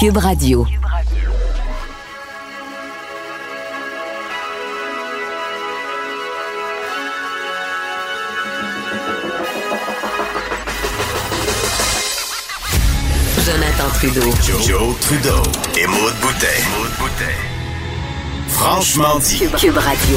Cube Radio. Jonathan Trudeau. Joe, Trudeau et Maude Boutet. Franchement dit. Cube Radio.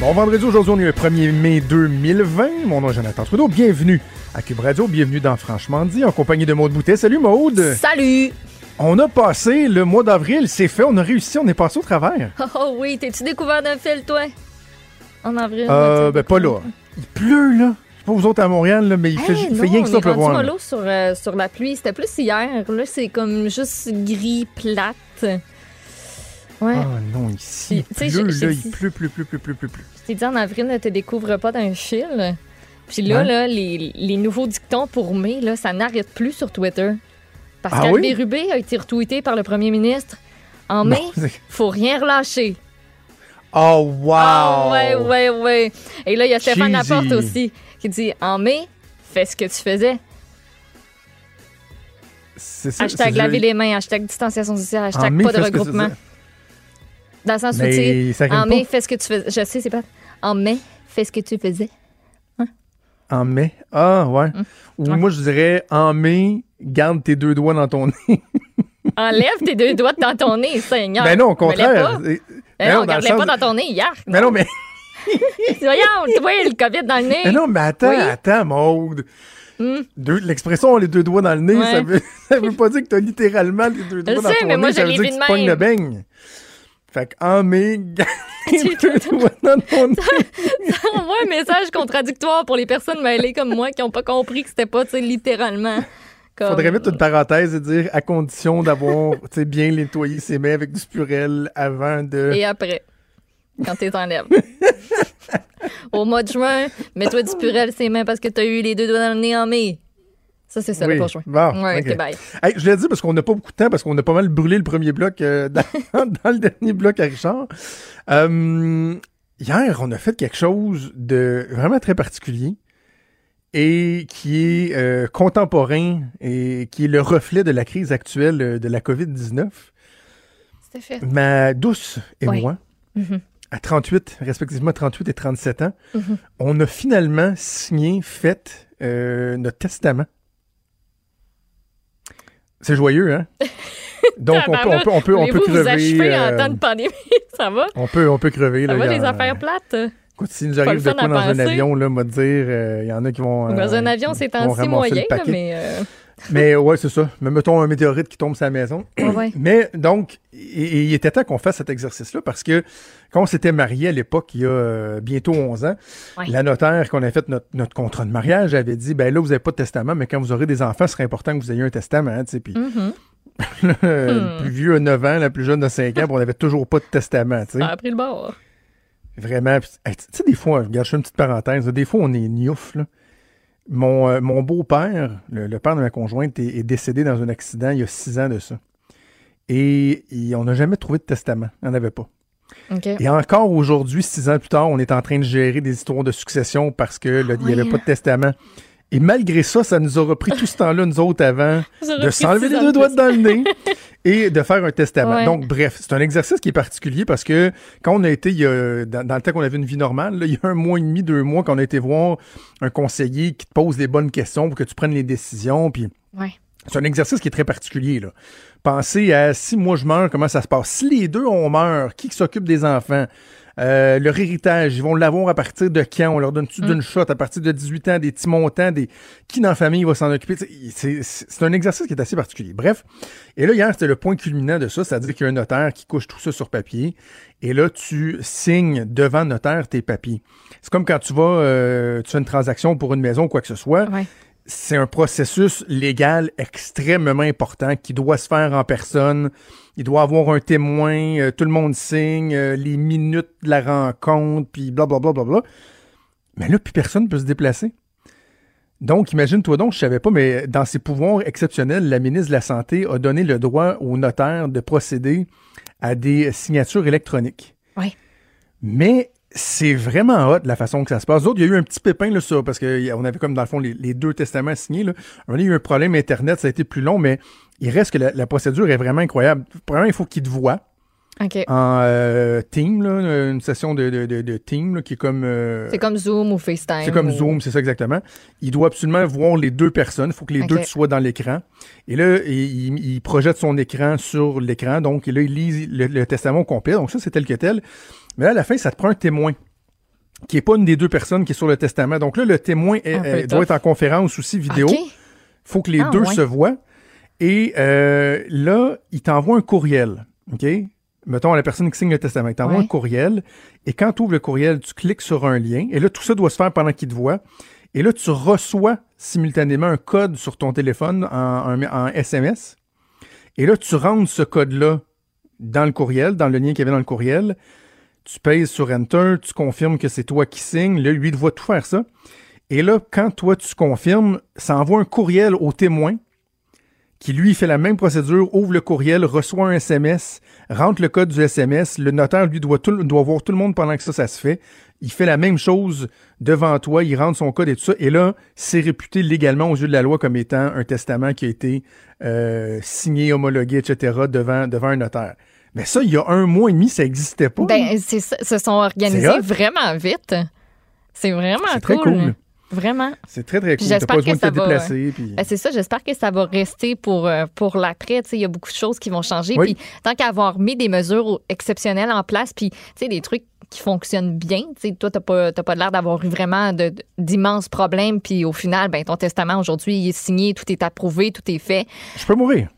Bon vendredi, aujourd'hui, on est le 1er mai 2020. Mon nom est Jonathan Trudeau. Bienvenue à Cube Radio. Bienvenue dans Franchement dit, en compagnie de Maude Boutet. Salut Maude. Salut! On a passé le mois d'avril, c'est fait, on a réussi, on est passé au travers. Oh, oh oui, t'es-tu découvert d'un fil, toi? En avril? Euh, ben pas là. Il pleut, là. Je sais pas vous autres à Montréal, là, mais il fait, Hey, il fait non, rien que ça on pleuvoir. mollo sur, euh, sur la pluie. C'était plus hier. Là, c'est comme juste gris, plate. Ouais. Ah non, ici, il Puis, tu sais, pleut, là, il pleut, pleut, pleut, pleut, pleut, pleut, pleut. Je t'ai dit en avril, ne te découvre pas d'un fil. Puis là, Ouais. là les, les nouveaux dictons pour mai, là, ça n'arrête plus sur Twitter. Parce Ah oui? Rubé a été retweeté par le premier ministre. En mai, faut rien relâcher. Oh, wow! Ah ouais, ouais, ouais. Et là, il y a Stéphane Cheesy. Laporte aussi qui dit En mai, fais ce que tu faisais. C'est ça, Hashtag laver les mains, hashtag distanciation sociale, En hashtag mai, pas de regroupement. Dans le sens où, tu sais, en pas. mai, fais ce que tu faisais. Je sais, c'est pas. En mai, fais ce que tu faisais. En mai? Ah, ouais. Ou Hum. Ouais. moi, je dirais, en mai, garde tes deux doigts dans ton nez. Enlève tes deux doigts dans ton nez, Seigneur. Mais non, au contraire. Eh, Mais non, garde-les pas dans ton nez, hier. Mais non, mais, Voyons, toi, le COVID dans le nez. mais non, mais attends, Oui. attends, Maude. Hmm. L'expression les deux doigts dans le nez, Ouais. ça, veut, ça veut pas dire que t'as littéralement les deux doigts dans sais, ton mais nez. moi, ça je veut dire que tu pognes le beigne. Fait qu'en mai, garde tes Tu- deux doigts dans ton nez. On voit un message contradictoire pour les personnes mêlées comme moi qui n'ont pas compris que c'était pas, tu sais, littéralement. Comme... Faudrait mettre une parenthèse et dire à condition d'avoir tu bien nettoyé ses mains avec du spurel avant de. Et après, quand t'es en lèvres. Au mois de juin, mets-toi du purel ses mains parce que t'as eu les deux doigts dans le nez en mai. Ça, c'est ça, Oui. le juin. Bon, ouais, bye. Hey, je l'ai dit parce qu'on n'a pas beaucoup de temps, parce qu'on a pas mal brûlé le premier bloc euh, dans, dans le dernier bloc à Richard. Euh, hier, on a fait quelque chose de vraiment très particulier et qui est euh, contemporain et qui est le reflet de la crise actuelle euh, de la COVID-19. C'était fait. Ma douce et Oui. moi, Mhm. à 38, respectivement 38 et 37 ans, Mhm. on a finalement signé, fait euh, notre testament. C'est joyeux, hein? Donc, on peut, on peut, on peut, on peut vous crever. achever euh, en temps de pandémie? ça va? on, peut, on peut crever. Ça là, va, les affaires plates? Écoute, s'il nous arrive de quoi dans un avion, là, m'a dire, euh, il y en a qui vont. Dans euh, un avion, c'est temps-ci ramasser moyen, là, mais... euh, Mais ouais, c'est ça. Mais mettons un météorite qui tombe sur la maison. ouais. Mais donc, il était temps qu'on fasse cet exercice-là parce que quand on s'était marié à l'époque, il y a euh, bientôt 11 ans, Ouais. la notaire qu'on a fait notre, notre contrat de mariage avait dit, ben là, vous n'avez pas de testament, mais quand vous aurez des enfants, ce serait important que vous ayez un testament. hein, tu sais. Puis Mhm. le plus vieux a 9 ans, la plus jeune a 5 ans, on n'avait toujours pas de testament. tu sais. Ça a pris le bord. Vraiment. Hey, tu sais, des fois, regarde, je fais une petite parenthèse, des fois, on est niouf, là. Mon, euh, mon beau-père, le, le père de ma conjointe, est, est décédé dans un accident il y a six ans de ça. Et, et on n'a jamais trouvé de testament. Il n'y en avait pas. Et encore aujourd'hui, six ans plus tard, on est en train de gérer des histoires de succession parce que là, il n'y avait pas de testament. Et malgré ça, ça nous aura pris tout ce temps-là, nous autres, avant, de s'enlever les deux de doigts dans le nez et de faire un testament. Ouais. Donc, bref, c'est un exercice qui est particulier parce que quand on a été, il y a- dans, dans le temps qu'on avait une vie normale, là, il y a un mois et demi, deux mois, qu'on a été voir un conseiller qui te pose les bonnes questions pour que tu prennes les décisions. Puis Ouais. c'est un exercice qui est très particulier. Là. Pensez à si moi je meurs, comment ça se passe? Si les deux on meurt, qui s'occupe des enfants? Euh, leur héritage, ils vont l'avoir à partir de quand? On leur donne-tu d'une shot? À partir de 18 ans, des petits montants, des qui dans la famille va s'en occuper? C'est un exercice qui est assez particulier. Bref, et là, hier, c'était le point culminant de ça, c'est-à-dire qu'il y a un notaire qui couche tout ça sur papier, et là, tu signes devant le notaire tes papiers. C'est comme quand tu vas, euh, tu fais une transaction pour une maison ou quoi que ce soit, Ouais. C'est un processus légal extrêmement important qui doit se faire en personne. Il doit avoir un témoin, euh, tout le monde signe, euh, les minutes de la rencontre, puis blablabla. Bla, bla, bla. Mais là, plus personne peut se déplacer. Donc, imagine-toi donc, je savais pas, mais dans ses pouvoirs exceptionnels, la ministre de la Santé a donné le droit au notaire de procéder à des signatures électroniques. Ouais. Mais c'est vraiment hot la façon que ça se passe. D'autres, il y a eu un petit pépin là, ça, parce qu'on avait comme dans le fond les, les deux testaments signés. Là. il y a eu un problème Internet, ça a été plus long, mais il reste que la, la procédure est vraiment incroyable. Premièrement, il faut qu'il te voit. OK. En euh, team, là, une session de, de, de, de team là, qui est comme. euh, C'est comme Zoom ou FaceTime. c'est comme ou- Zoom, c'est ça exactement. Il doit absolument voir les deux personnes. Il faut que les deux soient dans l'écran. Et là, il, projette son écran sur l'écran. Donc, là, il lit le, le testament complet. Donc, ça, c'est tel que tel. Mais là, à la fin, ça te prend un témoin qui est pas une des deux personnes qui est sur le testament. Donc là, le témoin est- doit être en conférence aussi vidéo. OK. faut que les Ah, deux ouais. se voient. Et euh, là, il t'envoie un courriel. OK? Mettons à la personne qui signe le testament. Il t'envoie Ouais. un courriel. Et quand tu ouvres le courriel, tu cliques sur un lien. Et là, tout ça doit se faire pendant qu'il te voit. Et là, tu reçois simultanément un code sur ton téléphone en, en- en SMS. Et là, tu rentres ce code-là dans le courriel, dans le lien qu'il y avait dans le courriel. Tu pèses sur Enter, tu confirmes que c'est toi qui signes. Là, lui, il doit tout faire ça. Et là, quand toi, tu confirmes, ça envoie un courriel au témoin qui, lui, fait la même procédure, ouvre le courriel, reçoit un SMS, rentre le code du SMS. Le notaire, lui, doit, tout, doit voir tout le monde pendant que ça, ça se fait. Il fait la même chose devant toi, il rentre son code et tout ça. Et là, c'est réputé légalement aux yeux de la loi comme étant un testament qui a été euh, signé, homologué, etc., devant, devant un notaire. Mais ça, il y a un mois et demi, ça n'existait pas. Ben, c'est ça, se sont organisés vraiment vite. C'est vraiment C'est très cool. Vraiment. c'est très, très cool. T'as j'espère pas besoin que de te ça va, déplacer. puis- Ben, c'est ça, j'espère que ça va rester pour, euh, pour l'après. Tu Il y a beaucoup de choses qui vont changer. Oui. Puis tant qu'à avoir mis des mesures exceptionnelles en place, puis tu des trucs qui fonctionnent bien. Tu sais, toi, t'as pas, t'as pas l'air d'avoir eu vraiment d'immenses problèmes. Puis au final, ben, ton testament aujourd'hui, il est signé, tout est approuvé, tout est fait. Je peux mourir.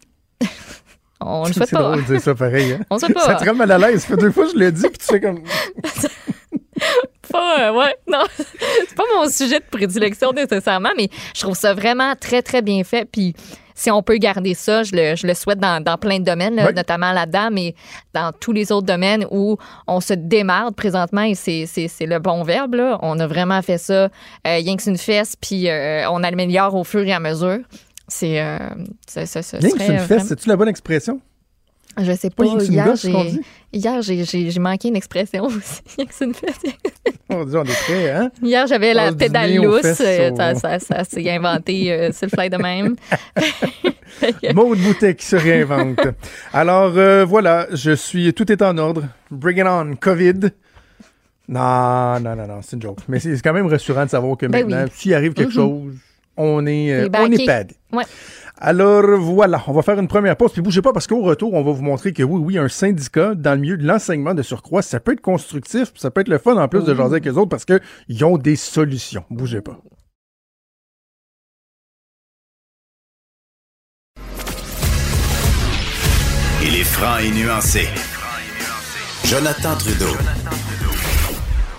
On ne le souhaite C'est pas. drôle de dire ça pareil. hein. On ne souhaite Ça pas. te rend mal à l'aise. Ça fait deux fois je l'ai dit, puis tu fais comme. pas, euh, ouais, non, c'est pas mon sujet de prédilection nécessairement, mais je trouve ça vraiment très, très bien fait. Puis si on peut garder ça, je le, je le souhaite dans, dans plein de domaines, là, notamment là-dedans, mais dans tous les autres domaines où on se démarre présentement, et c'est, c'est, c'est le bon verbe, là. On a vraiment fait ça, euh, rien que c'est une fesse, puis euh, on améliore au fur et à mesure. C'est. Euh, ça, ça, ça vraiment- c'est-tu la bonne expression? Je sais Pas Hier, j'ai, hier manqué une expression aussi. Une fesse. On dit, on est prêt, hein? Hier, j'avais la pédale lousse. euh, Ça, ça, ça s'est inventé euh, sur le fly de même. Maud Boutet qui se réinvente. Alors, euh, voilà, je suis. Tout est en ordre. Bring it on, COVID. Non, non, non, non, c'est une joke. Mais c'est quand même rassurant de savoir que Ben maintenant, oui. s'il arrive quelque Mhm. chose, on est, euh, on est backé. padé. Ouais. Alors voilà, on va faire une première pause. Puis bougez pas parce qu'au retour, on va vous montrer que oui, oui, un syndicat dans le milieu de l'enseignement de surcroît, ça peut être constructif, puis ça peut être le fun en plus de jaser avec les autres parce qu'ils ont des solutions. Bougez pas. Il est franc et nuancé. Jonathan Trudeau.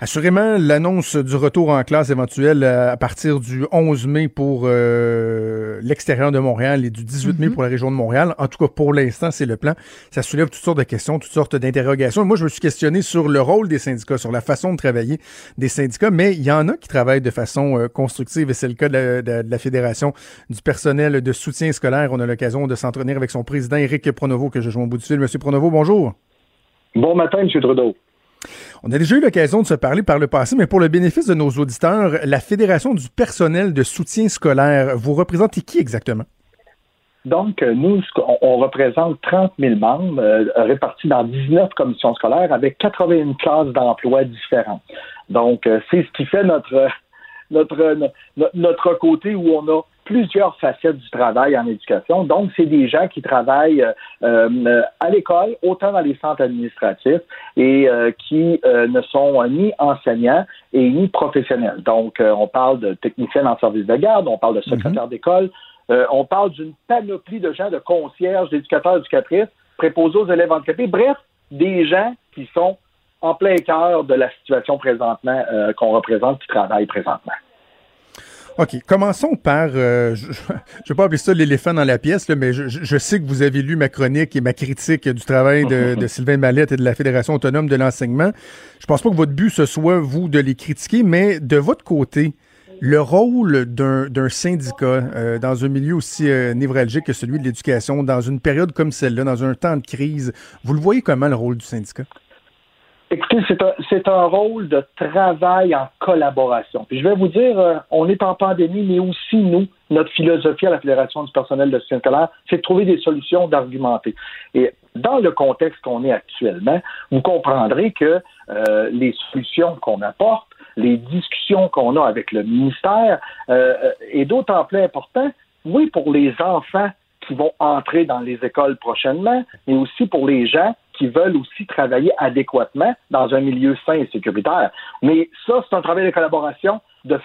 Assurément, l'annonce du retour en classe éventuel euh, à partir du 11 mai pour euh, l'extérieur de Montréal et du 18 mai pour la région de Montréal. En tout cas, pour l'instant, c'est le plan. Ça soulève toutes sortes de questions, toutes sortes d'interrogations. Moi, je me suis questionné sur le rôle des syndicats, sur la façon de travailler des syndicats, mais il y en a qui travaillent de façon euh, constructive et c'est le cas de la, de- de la Fédération du personnel de soutien scolaire. On a l'occasion de s'entretenir avec son président, Éric Pronovo, que je joue au bout du fil. Monsieur Pronovo, bonjour. Bon matin, M. Trudeau. On a déjà eu l'occasion de se parler par le passé, mais pour le bénéfice de nos auditeurs, la Fédération du personnel de soutien scolaire, vous représentez qui exactement? Donc, euh, nous, on représente 30 000 membres euh, répartis dans 19 commissions scolaires avec 81 classes d'emploi différentes. Donc, euh, c'est ce qui fait notre, notre côté où on a plusieurs facettes du travail en éducation. Donc, c'est des gens qui travaillent euh, euh, à l'école, autant dans les centres administratifs, et euh, qui euh, ne sont ni enseignants et ni professionnels. Donc, euh, on parle de techniciens en service de garde, on parle de secrétaires d'école, euh, on parle d'une panoplie de gens, de concierges, d'éducateurs, éducatrices, préposés aux élèves handicapés. Bref, des gens qui sont en plein cœur de la situation présentement euh, qu'on représente, qui travaillent présentement. OK, commençons par, euh, je ne vais pas appeler ça l'éléphant dans la pièce, là, mais je, je- je sais que vous avez lu ma chronique et ma critique du travail de, de Sylvain Mallette et de la Fédération autonome de l'enseignement. Je pense pas que votre but ce soit, vous, de les critiquer, mais de votre côté, Le rôle d'un syndicat euh, dans un milieu aussi euh, névralgique que celui de l'éducation, dans une période comme celle-là, dans un temps de crise, vous le voyez comment le rôle du syndicat? Écoutez, c'est un, un, rôle de travail en collaboration. Puis je vais vous dire, euh, on est en pandémie, mais aussi nous, notre philosophie à la Fédération du personnel de soutien scolaire, c'est de trouver des solutions, d'argumenter. Et dans le contexte qu'on est actuellement, vous comprendrez que euh, les solutions qu'on apporte, les discussions qu'on a avec le ministère, euh, est d'autant plus important, oui, pour les enfants qui vont entrer dans les écoles prochainement, mais aussi pour les gens qui veulent aussi travailler adéquatement dans un milieu sain et sécuritaire. Mais ça, c'est un travail de collaboration. De,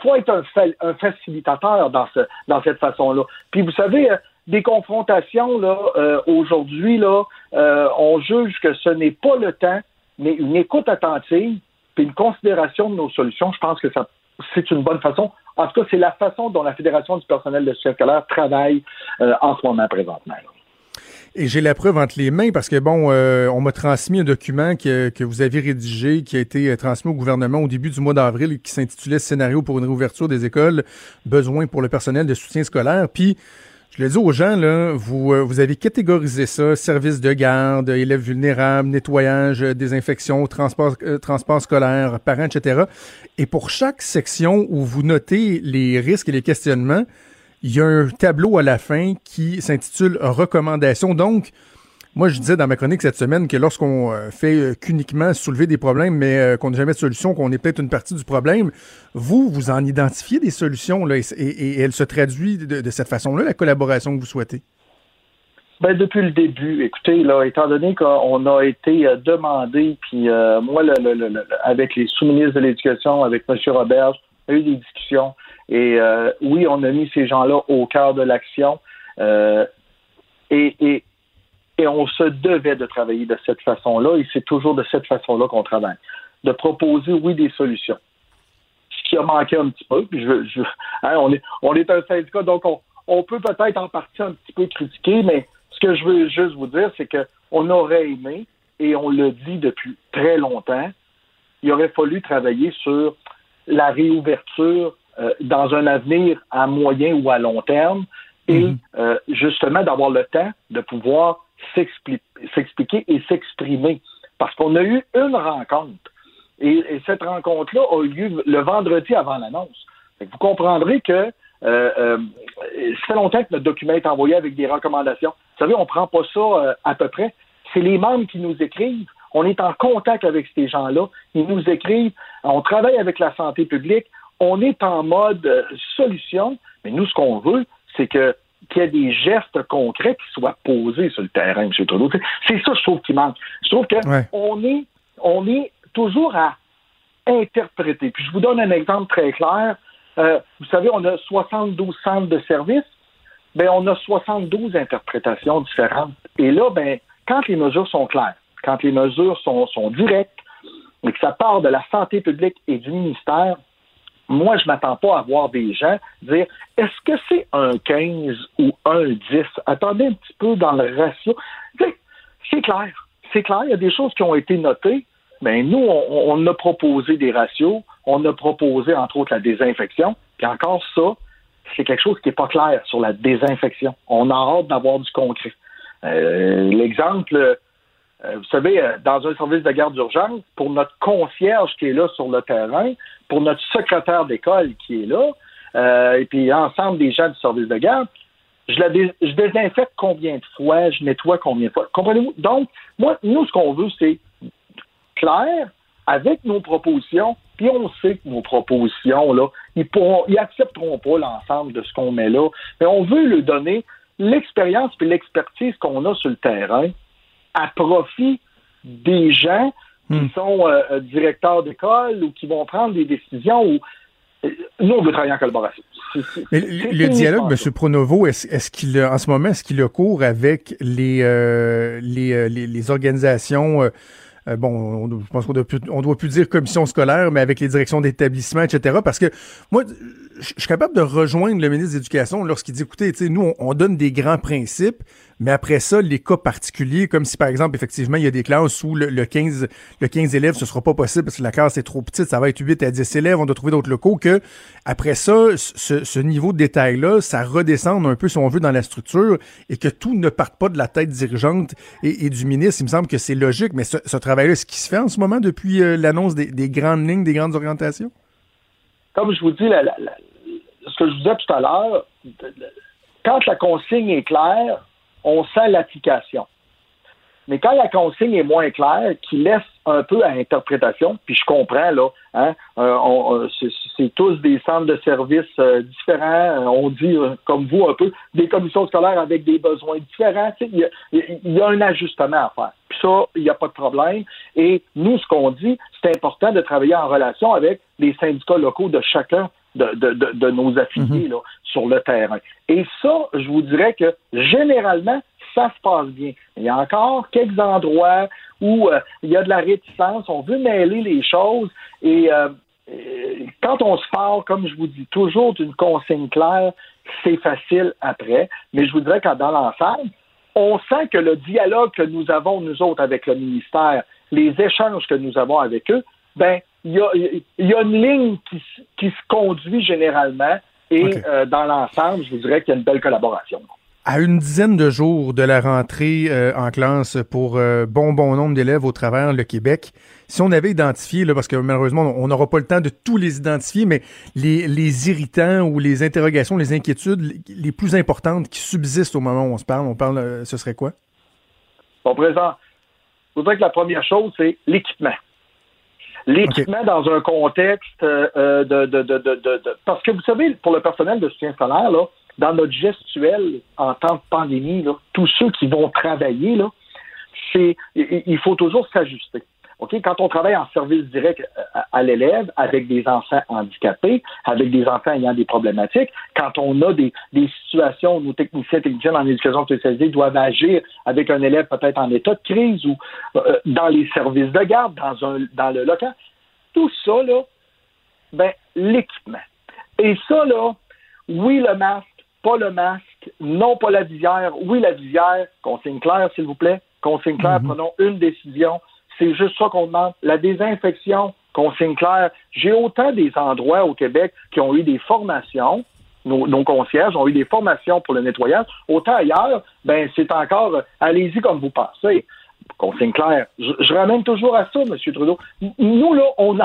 faut être un, un facilitateur dans, ce, dans cette façon-là. Puis vous savez, euh, des confrontations là euh, aujourd'hui là, euh, on juge que ce n'est pas le temps, mais une écoute attentive puis une considération de nos solutions. Je pense que ça c'est une bonne façon. En tout cas, c'est la façon dont la Fédération du personnel de scolaire travaille en ce moment présentement. Et j'ai la preuve entre les mains parce que, bon, euh, on m'a transmis un document que, que, vous avez rédigé, qui a été euh, transmis au gouvernement au début du mois d'avril qui s'intitulait Scénario pour une réouverture des écoles, besoin pour le personnel de soutien scolaire. Puis, je le dis aux gens, là, vous, euh, vous avez catégorisé ça, services de garde, élèves vulnérables, nettoyage, désinfection, transport, transport scolaire, parents, etc. Et pour chaque section où vous notez les risques et les questionnements, il y a un tableau à la fin qui s'intitule Recommandations. Donc, moi, je disais dans ma chronique cette semaine que lorsqu'on euh, fait euh, qu'uniquement soulever des problèmes, mais euh, qu'on n'a jamais de solution, qu'on est peut-être une partie du problème, vous, vous en identifiez des solutions là, et, elle se traduit de, cette façon-là, la collaboration que vous souhaitez? Ben, depuis le début, écoutez, étant donné qu'on a été demandé, puis moi, avec les sous-ministres de l'Éducation, avec M. Robert, on a eu des discussions. Et euh, oui, on a mis ces gens-là au cœur de l'action. Euh, et, et, et on se devait de travailler de cette façon-là, et c'est toujours de cette façon-là qu'on travaille. De proposer, oui, des solutions. Ce qui a manqué un petit peu, puis je, je hein, on, est, on est un syndicat, donc on, on peut peut-être en partie un petit peu critiquer, mais ce que je veux juste vous dire, c'est qu'on aurait aimé, et on le dit depuis très longtemps, il aurait fallu travailler sur la réouverture dans un avenir à moyen ou à long terme et mhm. euh, justement d'avoir le temps de pouvoir s'expliquer et s'exprimer. Parce qu'on a eu une rencontre et, cette rencontre-là a eu lieu le vendredi avant l'annonce. Vous comprendrez que euh, euh, ça fait longtemps que notre document est envoyé avec des recommandations. Vous savez, on ne prend pas ça à peu près. C'est les membres qui nous écrivent. On est en contact avec ces gens-là. Ils nous écrivent. On travaille avec la santé publique on est en mode euh, solution, mais nous, ce qu'on veut, c'est que qu'il y ait des gestes concrets qui soient posés sur le terrain, M. Trudeau. C'est ça, je trouve, qui manque. Je trouve qu'on est, on est toujours à interpréter. Puis je vous donne un exemple très clair. Euh, vous savez, on a 72 centres de services. Ben, on a 72 interprétations différentes. Et là, ben, quand les mesures sont claires, quand les mesures sont, sont directes, et que ça part de la santé publique et du ministère, moi, je m'attends pas à voir des gens dire est-ce que c'est un 15 ou un 10? Attendez un petit peu dans le ratio. C'est clair. C'est clair, il y a des choses qui ont été notées. Mais nous, on, a proposé des ratios, on a proposé, entre autres, la désinfection. Puis encore ça, c'est quelque chose qui n'est pas clair sur la désinfection. On a hâte d'avoir du concret. Euh, l'exemple, vous savez, euh, dans un service de garde d'urgence, pour notre concierge qui est là sur le terrain, pour notre secrétaire d'école qui est là, euh, et puis ensemble des gens du service de garde, je, la je désinfecte combien de fois, je nettoie combien de fois. Comprenez-vous? Donc, moi, nous, ce qu'on veut, c'est clair avec nos propositions, puis on sait que nos propositions, là, ils pourront, ils accepteront pas l'ensemble de ce qu'on met là, mais on veut leur donner l'expérience et l'expertise qu'on a sur le terrain à profit des gens qui hmm. sont euh, euh, directeurs d'école ou qui vont prendre des décisions ou euh, nous, on veut travailler en collaboration. le dialogue, M. Pronovo, est-ce qu'il en ce moment, est-ce qu'il a cours avec les, les, les, organisations bon, je pense qu'on on doit plus dire commission scolaire, mais avec les directions d'établissement, etc. Parce que moi, je suis capable de rejoindre le ministre de l'Éducation lorsqu'il dit, écoutez, nous, on, donne des grands principes, Mais après ça, les cas particuliers, comme si par exemple, effectivement, il y a des classes où le, 15, le 15 élèves, ce sera pas possible parce que la classe est trop petite, ça va être 8 à 10 élèves, on doit trouver d'autres locaux, que après ça, ce, niveau de détail-là, ça redescende un peu, si on veut, dans la structure et que tout ne parte pas de la tête dirigeante et, du ministre. Il me semble que c'est logique, mais ce, travail-là, ce qui se fait en ce moment depuis euh, l'annonce des, des, grandes lignes, des grandes orientations? Comme je vous dis, ce que je vous disais tout à l'heure, quand la consigne est claire, on sent l'application. Mais quand la consigne est moins claire, qui laisse un peu à interprétation, puis je comprends, là, hein, euh, c'est tous des centres de services euh, différents, on dit, euh, comme vous, un peu, des commissions scolaires avec des besoins différents. Il y, a un ajustement à faire. Puis ça, il n'y a pas de problème. Et nous, ce qu'on dit, c'est important de travailler en relation avec les syndicats locaux de chacun de, nos affiliés mhm. sur le terrain. Et ça, je vous dirais que généralement, ça se passe bien. Il y a encore quelques endroits où euh, il y a de la réticence, on veut mêler les choses et euh, quand on se parle, comme je vous dis, toujours d'une consigne claire, c'est facile après. Mais je vous dirais que dans l'ensemble, on sent que le dialogue que nous avons, nous autres, avec le ministère, les échanges que nous avons avec eux, ben, il y a, une ligne qui, se conduit généralement et euh, dans l'ensemble, je vous dirais qu'il y a une belle collaboration. À une dizaine de jours de la rentrée euh, en classe pour euh, bon bon nombre d'élèves au travers le Québec, si on avait identifié, là, parce que malheureusement on n'aura pas le temps de tous les identifier, mais les, irritants ou les interrogations, les inquiétudes les plus importantes qui subsistent au moment où on se parle, on parle, ce serait quoi? Bon, présent, je voudrais que la première chose, c'est l'équipement. L'équipement dans un contexte euh, euh, de, de, de, de, Parce que vous savez, pour le personnel de soutien scolaire, là, dans notre gestuelle en temps de pandémie, là, tous ceux qui vont travailler, là, c'est il faut toujours s'ajuster. Quand on travaille en service direct euh, à, l'élève avec des enfants handicapés, avec des enfants ayant des problématiques, quand on a des, situations où nos techniciens techniciens en éducation spécialisée doivent agir avec un élève peut-être en état de crise ou euh, dans les services de garde, dans, un, dans le local, tout ça, là, ben, l'équipement. Et ça, là, oui, le masque, pas le masque, non, pas la visière, oui, la visière, consigne claire, s'il vous plaît, consigne claire, mm-hmm. prenons une décision, c'est juste ça qu'on demande. La désinfection, consigne claire. J'ai autant des endroits au Québec qui ont eu des formations nos, concierges ont eu des formations pour le nettoyage. Autant ailleurs, ben c'est encore euh, allez-y comme vous pensez. Consigne claire. Je, ramène toujours à ça, M. Trudeau. Nous, là, on.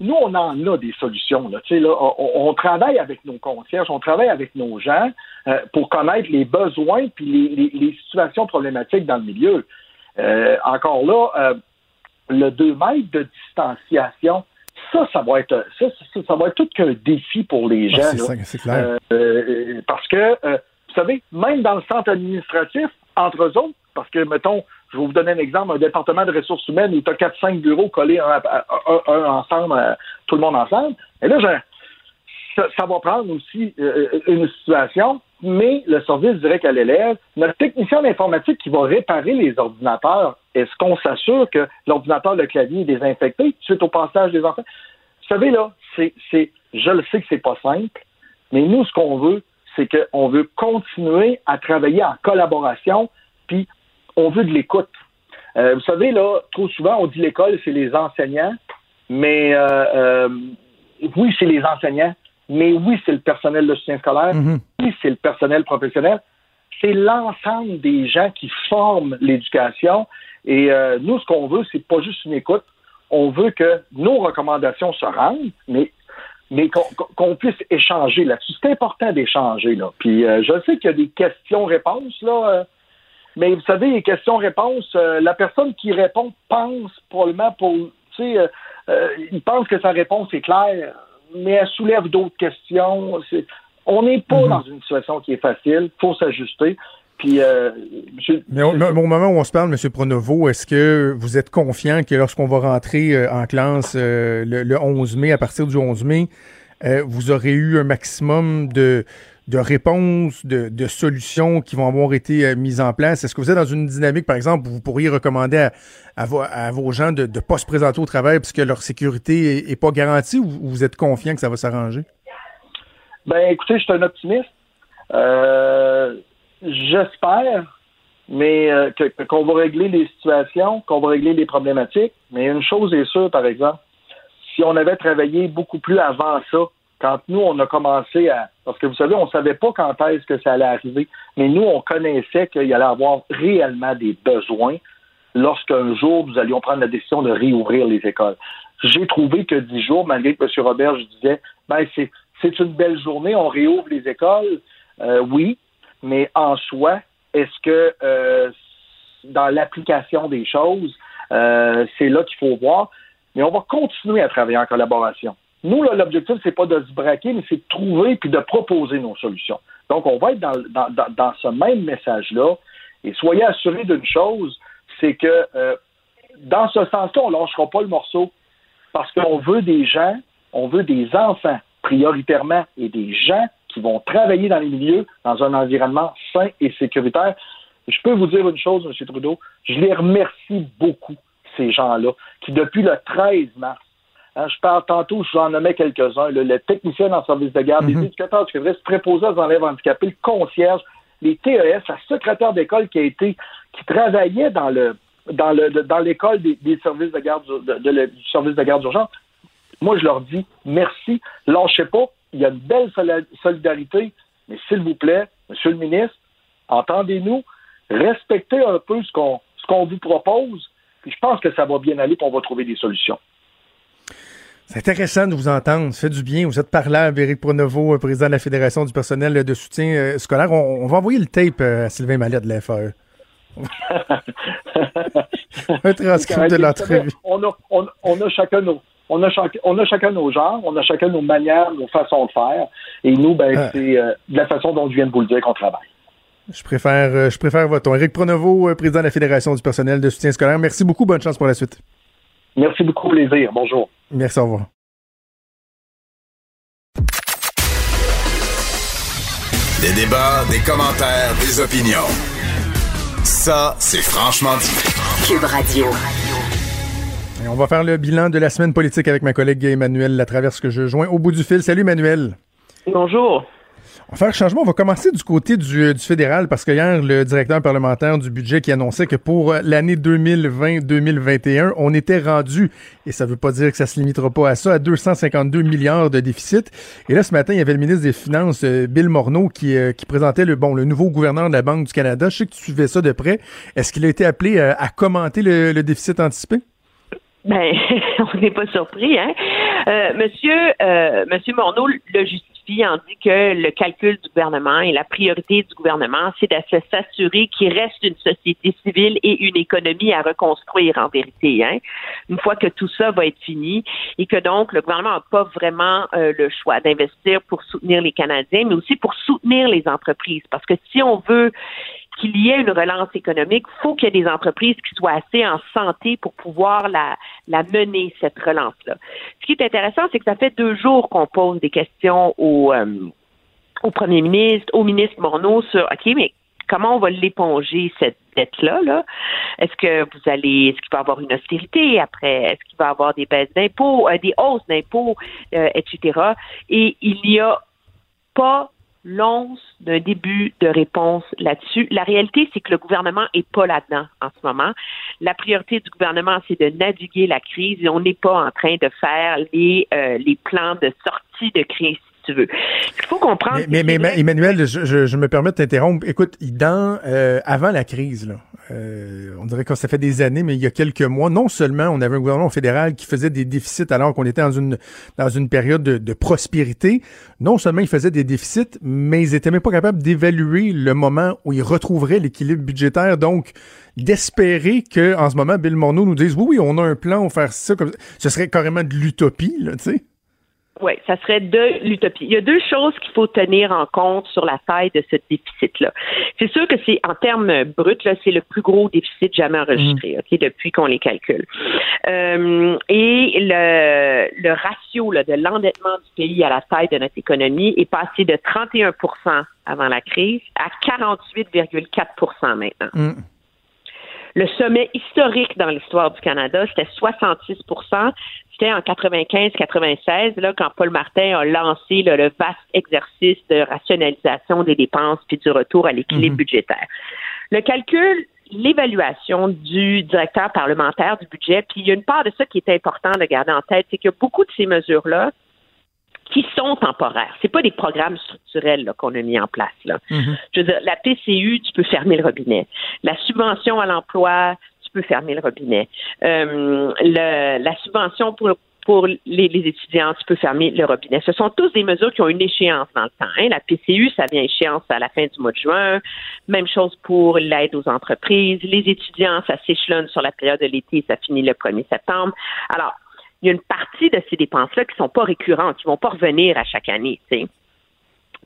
Nous, on en a des solutions. Là. Là, on, travaille avec nos concierges, on travaille avec nos gens euh, pour connaître les besoins puis les, situations problématiques dans le milieu. Euh, encore là, le 2 mètres de distanciation, ça, ça va être ça, ça, va être tout qu'un défi pour les ah, gens. c'est clair. Euh, euh, parce que, euh, vous savez, même dans le centre administratif, entre eux autres, parce que, mettons, je vais vous donner un exemple, un département de ressources humaines où tu as 4-5 bureaux collés un, ensemble, tout le monde ensemble. Et là, ça, ça, va prendre aussi une situation mais le service direct à l'élève, notre technicien d'informatique qui va réparer les ordinateurs, est-ce qu'on s'assure que l'ordinateur, le clavier est désinfecté suite au passage des enfants? Vous savez, là, c'est, c'est, je le sais que c'est pas simple, mais nous, ce qu'on veut, c'est qu'on veut continuer à travailler en collaboration, puis on veut de l'écoute. Euh, vous savez, là, trop souvent, on dit l'école, c'est les enseignants, mais euh, euh, oui, c'est les enseignants, mais oui, c'est le personnel de soutien scolaire, mhm. oui, c'est le personnel professionnel, c'est l'ensemble des gens qui forment l'éducation. Et euh, nous, ce qu'on veut, c'est pas juste une écoute. On veut que nos recommandations se rendent, mais mais qu'on puisse échanger là-dessus. C'est important d'échanger là. Puis euh, je sais qu'il y a des questions-réponses là, euh, mais vous savez, les questions-réponses, la personne qui répond pense probablement pour, tu sais, il pense que sa réponse est claire mais elle soulève d'autres questions. on n'est pas mhm. dans une situation qui est facile. Il faut s'ajuster. Puis, euh, Mais au, moment où on se parle, M. Pronovo, est-ce que vous êtes confiant que lorsqu'on va rentrer euh, en classe euh, le, 11 mai, à partir du 11 mai, vous aurez eu un maximum de, de réponses, de, solutions qui vont avoir été euh, mises en place? Est-ce que vous êtes dans une dynamique, par exemple, où vous pourriez recommander à, vos, gens de ne pas se présenter au travail parce que leur sécurité n'est pas garantie ou vous êtes confiant que ça va s'arranger? Ben, écoutez, je suis un optimiste. Euh, j'espère mais euh, qu'on va régler les situations, qu'on va régler les problématiques. Mais une chose est sûre, par exemple, si on avait travaillé beaucoup plus avant ça, quand nous, on a commencé à... Parce que vous savez, on ne savait pas quand est-ce que ça allait arriver, mais nous, on connaissait qu'il allait avoir réellement des besoins lorsqu'un jour, nous allions prendre la décision de réouvrir les écoles. J'ai trouvé que dix jours, malgré que M. Robert, je disais, ben, c'est une belle journée, on réouvre les écoles, euh, oui, mais en soi, est-ce que euh, dans l'application des choses, euh, c'est là qu'il faut voir. Mais on va continuer à travailler en collaboration. Nous, l'objectif, c'est pas de se braquer, mais c'est de trouver puis de proposer nos solutions. Donc, on va être dans, dans, ce même message-là. Et soyez assurés d'une chose, c'est que euh, dans ce sens-là, on ne lâchera pas le morceau parce qu'on veut des gens, on veut des enfants prioritairement et des gens qui vont travailler dans les milieux dans un environnement sain et sécuritaire. Je peux vous dire une chose, M. Trudeau, je les remercie beaucoup, ces gens-là, qui depuis le 13 mars, hein, je parle tantôt, je en nommais quelques-uns, le, technicien en service de garde, les mhm. éducateurs du février, préposés aux élèves handicapés, le concierge, les TES, la secrétaire d'école qui a été, qui travaillait dans le dans le dans l'école des, services de garde de, du service de garde d'urgence. Moi, je leur dis merci, lâchez pas, il y a une belle solidarité, mais s'il vous plaît, Monsieur le ministre, entendez-nous, respectez un peu ce qu'on ce qu'on vous propose, puis je pense que ça va bien aller, pour on va trouver des solutions. C'est intéressant de vous entendre. Ça fait du bien. Vous êtes parlable, Éric Pronovo, président de la Fédération du personnel de soutien euh, scolaire. On, va envoyer le tape euh, à Sylvain Mallet de l'FAE. un transcript de l'entrevue. On a, on a chacun nos, on a, on a chacun nos genres, on a chacun nos manières, nos façons de faire. Et nous, ben, ah. c'est euh, de la façon dont je viens de vous le dire qu'on travaille. Je préfère, euh, je préfère votre ton. Éric Pronovo, euh, président de la Fédération du personnel de soutien scolaire. Merci beaucoup. Bonne chance pour la suite. Merci beaucoup, plaisir. Bonjour. Merci, au revoir. Des débats, des commentaires, des opinions. Ça, c'est franchement dit. Cube Radio on va faire le bilan de la semaine politique avec ma collègue Emmanuel Latraverse que je joins au bout du fil. Salut Emmanuel. Bonjour. On va faire changement. On va commencer du côté du, fédéral parce que hier, le directeur parlementaire du budget qui annonçait que pour l'année 2020-2021, on était rendu, et ça ne veut pas dire que ça se limitera pas à ça, à 252 milliards de déficit. Et là, ce matin, il y avait le ministre des Finances, euh, Bill Morneau, qui, euh, qui présentait le, bon, le nouveau gouverneur de la Banque du Canada. Je sais que tu suivais ça de près. Est-ce qu'il a été appelé euh, à commenter le déficit anticipé? Ben, on n'est pas surpris, hein. Euh, monsieur, euh, Monsieur Morneau le justifie en dit que le calcul du gouvernement et la priorité du gouvernement, c'est de s'assurer qu'il reste une société civile et une économie à reconstruire en vérité, hein. Une fois que tout ça va être fini et que donc le gouvernement n'a pas vraiment euh, le choix d'investir pour soutenir les Canadiens, mais aussi pour soutenir les entreprises, parce que si on veut qu'il y ait une relance économique, il faut qu'il y ait des entreprises qui soient assez en santé pour pouvoir la, la mener, cette relance-là. Ce qui est intéressant, c'est que ça fait deux jours qu'on pose des questions au, euh, au premier ministre, au ministre Morneau sur OK, mais comment on va l'éponger, cette dette-là? -là, est ce que vous allez, est-ce qu'il va y avoir une austérité après? Est-ce qu'il va y avoir des baisses d'impôts, euh, des hausses d'impôts, euh, etc.? Et il n'y a pas l'once d'un début de réponse là-dessus. La réalité, c'est que le gouvernement est pas là-dedans en ce moment. La priorité du gouvernement, c'est de naviguer la crise et on n'est pas en train de faire les, euh, les plans de sortie de crise tu veux. Il faut comprendre. Mais, mais, Emmanuel, je, je, me permets de t'interrompre. Écoute, dans euh, avant la crise, là, euh, on dirait que ça fait des années, mais il y a quelques mois, non seulement on avait un gouvernement fédéral qui faisait des déficits alors qu'on était dans une dans une période de, prospérité, non seulement ils faisaient des déficits, mais ils étaient même pas capables d'évaluer le moment où ils retrouveraient l'équilibre budgétaire. Donc, d'espérer que en ce moment, Bill Morneau nous dise oui, oui, on a un plan, on va faire ça comme ce serait carrément de l'utopie, là, tu sais. Oui, ça serait de l'utopie. Il y a deux choses qu'il faut tenir en compte sur la taille de ce déficit-là. C'est sûr que c'est en termes bruts, c'est le plus gros déficit jamais enregistré, mm. depuis qu'on les calcule. Euh, et le, le ratio là, de l'endettement du pays à la taille de notre économie est passé de 31% avant la crise à 48,4% maintenant. Mm. Le sommet historique dans l'histoire du Canada, c'était 66 En 95-96, là, quand Paul Martin a lancé le vaste exercice de rationalisation des dépenses puis du retour à l'équilibre mhm. budgétaire. Le calcul, l'évaluation du directeur parlementaire du budget, puis il y a une part de ça qui est important de garder en tête, c'est que beaucoup de ces mesures-là, qui sont temporaires. C'est pas des programmes structurels qu'on a mis en place. Là. Mhm. Je veux dire, la PCU, tu peux fermer le robinet. La subvention à l'emploi, tu peux fermer le robinet. Euh, le, la subvention pour pour les, les, étudiants, tu peux fermer le robinet. Ce sont tous des mesures qui ont une échéance dans le temps. Hein. La PCU, ça vient échéance à la fin du mois de juin. Même chose pour l'aide aux entreprises. Les étudiants, ça s'échelonne sur la période de l'été, ça finit le 1er septembre. Alors, il y a une partie de ces dépenses-là qui ne sont pas récurrentes, qui ne vont pas revenir à chaque année. sais.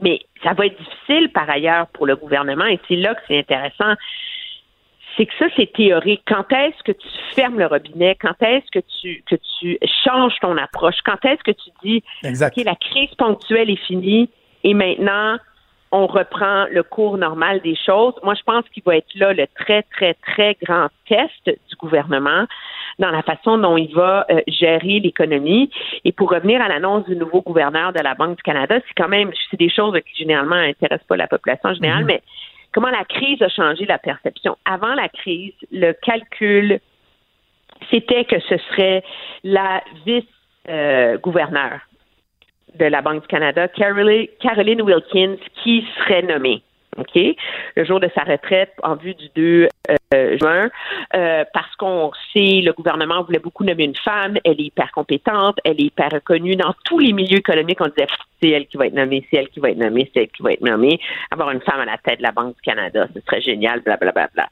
Mais ça va être difficile par ailleurs pour le gouvernement et c'est là que c'est intéressant. C'est que ça, c'est théorique. Quand est-ce que tu fermes le robinet? Quand est-ce que tu, que tu changes ton approche? Quand est-ce que tu dis, exact. OK, la crise ponctuelle est finie et maintenant, on reprend le cours normal des choses? Moi, je pense qu'il va être là le très, très, très grand test du gouvernement dans la façon dont il va euh, gérer l'économie. Et pour revenir à l'annonce du nouveau gouverneur de la Banque du Canada, c'est quand même, c'est des choses qui généralement n'intéressent pas la population en général, mais comment la crise a changé la perception? Avant la crise, le calcul, c'était que ce serait la vice-gouverneur de la Banque du Canada, Caroline Wilkins, qui serait nommée. OK? Le jour de sa retraite en vue du 2 euh, juin, euh, parce qu'on sait, le gouvernement voulait beaucoup nommer une femme, elle est hyper compétente, elle est hyper reconnue dans tous les milieux économiques. On disait, c'est elle qui va être nommée, c'est elle qui va être nommée, c'est elle qui va être nommée. Avoir une femme à la tête de la Banque du Canada, ce serait génial, blablabla. Bla, bla, bla.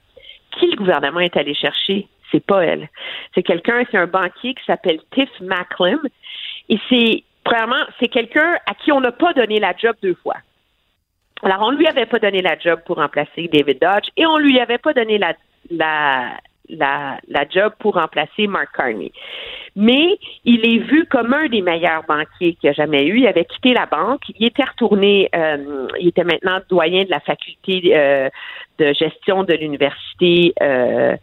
Qui le gouvernement est allé chercher? C'est pas elle. C'est quelqu'un, c'est un banquier qui s'appelle Tiff Macklem. Et c'est, premièrement, c'est quelqu'un à qui on n'a pas donné la job deux fois. Alors, on lui avait pas donné la job pour remplacer David Dodge et on lui avait pas donné la, la, la, job pour remplacer Mark Carney. Mais il est vu comme un des meilleurs banquiers qu'il a jamais eu. Il avait quitté la banque. Il était retourné, euh, il était maintenant doyen de la faculté euh, de gestion de l'Université euh,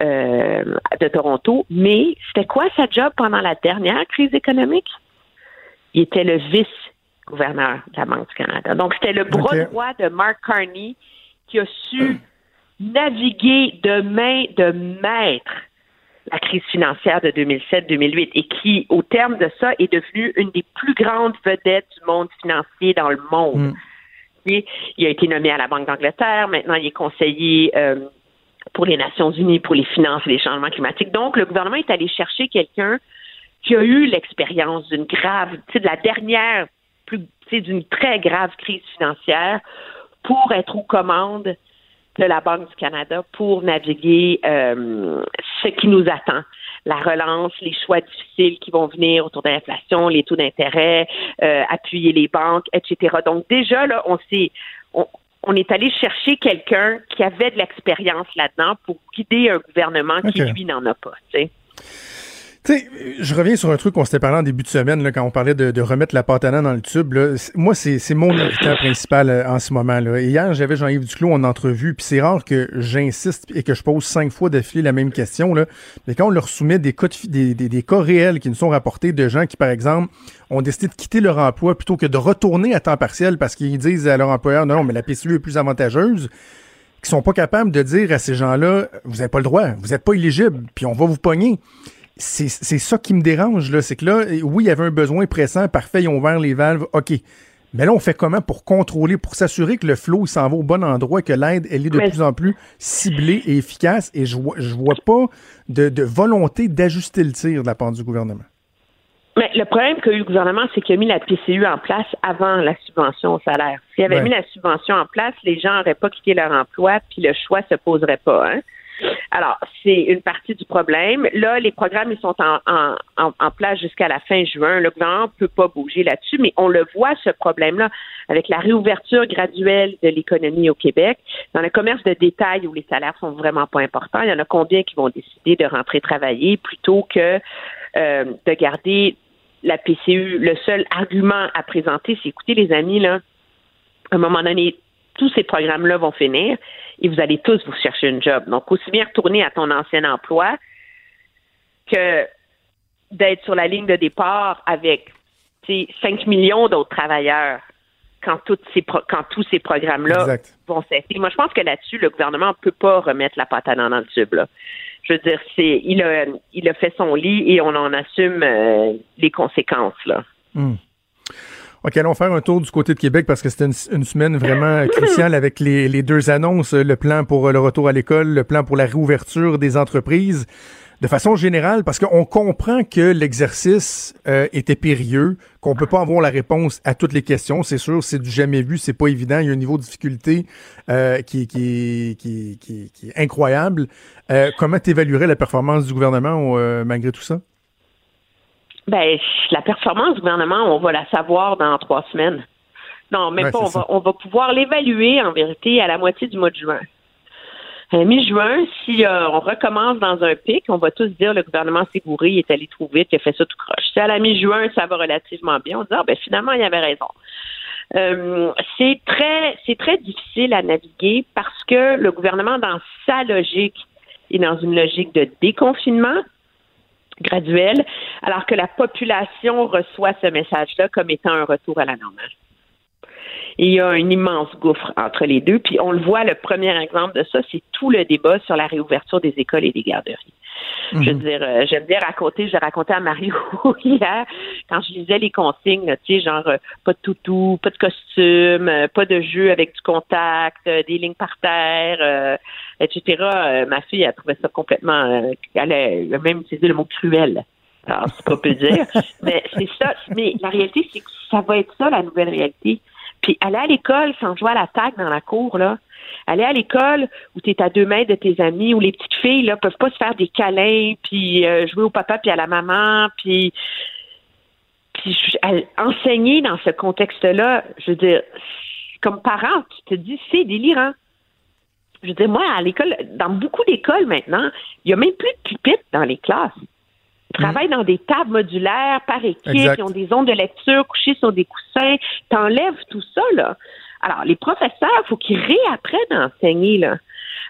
de Toronto. Mais c'était quoi sa job pendant la dernière crise économique? Il était le vice gouverneur de la Banque du Canada. Donc, c'était le bras okay. droit de Mark Carney qui a su naviguer de main de maître la crise financière de 2007-2008 et qui, au terme de ça, est devenu une des plus grandes vedettes du monde financier dans le monde. Mm. Il a été nommé à la Banque d'Angleterre, maintenant il est conseiller euh, pour les Nations Unies, pour les finances et les changements climatiques. Donc, le gouvernement est allé chercher quelqu'un qui a eu l'expérience d'une grave, tu sais, de la dernière plus d'une très grave crise financière pour être aux commandes de la Banque du Canada pour naviguer euh, ce qui nous attend. La relance, les choix difficiles qui vont venir autour de l'inflation, les taux d'intérêt, euh, appuyer les banques, etc. Donc déjà, là, on s'est on, on est allé chercher quelqu'un qui avait de l'expérience là-dedans pour guider un gouvernement qui, lui, n'en a pas. T'sais. Je reviens sur un truc qu'on s'était parlé en début de semaine, là, quand on parlait de, remettre la pâte à dans le tube. Là. Moi, c'est mon irritant principal euh, en ce moment. Là. Hier, j'avais Jean-Yves Duclos en entrevue, puis c'est rare que j'insiste et que je pose cinq fois d'affilée la même question. Mais quand on leur soumet des cas, de, des, cas réels qui nous sont rapportés de gens qui, par exemple, ont décidé de quitter leur emploi plutôt que de retourner à temps partiel parce qu'ils disent à leur employeur, non, non, mais la PCU est plus avantageuse, qui sont pas capables de dire à ces gens-là, vous n'avez pas le droit, vous n'êtes pas éligible, puis on va vous pogner c'est ça qui me dérange, là. C'est que là, oui, il y avait un besoin pressant, parfait, ils ont ouvert les valves, OK. Mais là, on fait comment pour contrôler, pour s'assurer que le flot, s'en va au bon endroit, que l'aide, elle est de Mais... plus en plus ciblée et efficace, et je vois, je vois pas de, de volonté d'ajuster le tir de la part du gouvernement. Mais le problème qu'a eu le gouvernement, c'est qu'il a mis la PCU en place avant la subvention au salaire. S'il avait ouais. mis la subvention en place, les gens n'auraient pas quitté leur emploi, puis le choix se poserait pas. Hein? Alors, c'est une partie du problème. Là, les programmes, ils sont en, en, en, place jusqu'à la fin juin. Le gouvernement ne peut pas bouger là-dessus, mais on le voit, ce problème-là, avec la réouverture graduelle de l'économie au Québec. Dans le commerce de détail où les salaires sont vraiment pas importants, il y en a combien qui vont décider de rentrer travailler plutôt que euh, de garder la PCU. Le seul argument à présenter, c'est écoutez, les amis, là, à un moment donné, tous ces programmes-là vont finir et vous allez tous vous chercher une job. Donc, aussi bien retourner à ton ancien emploi que d'être sur la ligne de départ avec 5 millions d'autres travailleurs quand, toutes ces quand tous ces programmes-là vont cesser. Moi, je pense que là-dessus, le gouvernement ne peut pas remettre la patate dans le tube. Là. Je veux dire, c'est il a, il a fait son lit et on en assume euh, les conséquences. Là. Hmm. OK, allons faire un tour du côté de Québec parce que c'était une, une semaine vraiment cruciale avec les, les deux annonces, le plan pour le retour à l'école, le plan pour la réouverture des entreprises. De façon générale, parce qu'on comprend que l'exercice euh, était périlleux, qu'on peut pas avoir la réponse à toutes les questions, c'est sûr, c'est du jamais vu, c'est pas évident, il y a un niveau de difficulté euh, qui, qui, qui, qui, qui est incroyable. Euh, comment tu évaluerais la performance du gouvernement euh, malgré tout ça? Ben, la performance du gouvernement, on va la savoir dans trois semaines. Non, même Ouais, pas. On va, on va pouvoir l'évaluer en vérité à la moitié du mois de juin. À mi-juin, si euh, on recommence dans un pic, on va tous dire le gouvernement s'est bourré, il est allé trop vite, il a fait ça tout croche. Si à la mi-juin, ça va relativement bien, on dit ah, ben finalement, il avait raison. Euh, c'est très c'est très difficile à naviguer parce que le gouvernement, dans sa logique, est dans une logique de déconfinement graduel, alors que la population reçoit ce message-là comme étant un retour à la normale. Il y a un immense gouffre entre les deux. Puis on le voit, le premier exemple de ça, c'est tout le débat sur la réouverture des écoles et des garderies. Je veux dire, euh, j'aime bien raconter, je racontais à Mario hier, quand je lisais les consignes, tu sais, genre euh, pas de toutou, pas de costume, euh, pas de jeu avec du contact, des lignes par terre, etc. Ma fille a trouvé ça complètement, elle a, elle a même utilisé le mot cruel. Alors, c'est pas peu dire. mais c'est ça. Mais la réalité, c'est que ça va être ça, la nouvelle réalité. Puis aller à l'école sans jouer à la tag dans la cour, là. Aller à l'école où tu es à deux mètres de tes amis, où les petites filles là peuvent pas se faire des câlins, puis euh, jouer au papa puis à la maman, puis enseigner dans ce contexte-là, je veux dire, comme parent, tu te dis c'est délirant. Je veux dire, moi, à l'école, dans beaucoup d'écoles maintenant, il y a même plus de pupitres dans les classes. Ils travaillent dans des tables modulaires par équipe, Exact. ils ont des ondes de lecture couchées sur des coussins. T'enlèves tout ça, là. Alors, les professeurs, il faut qu'ils réapprennent à enseigner, là.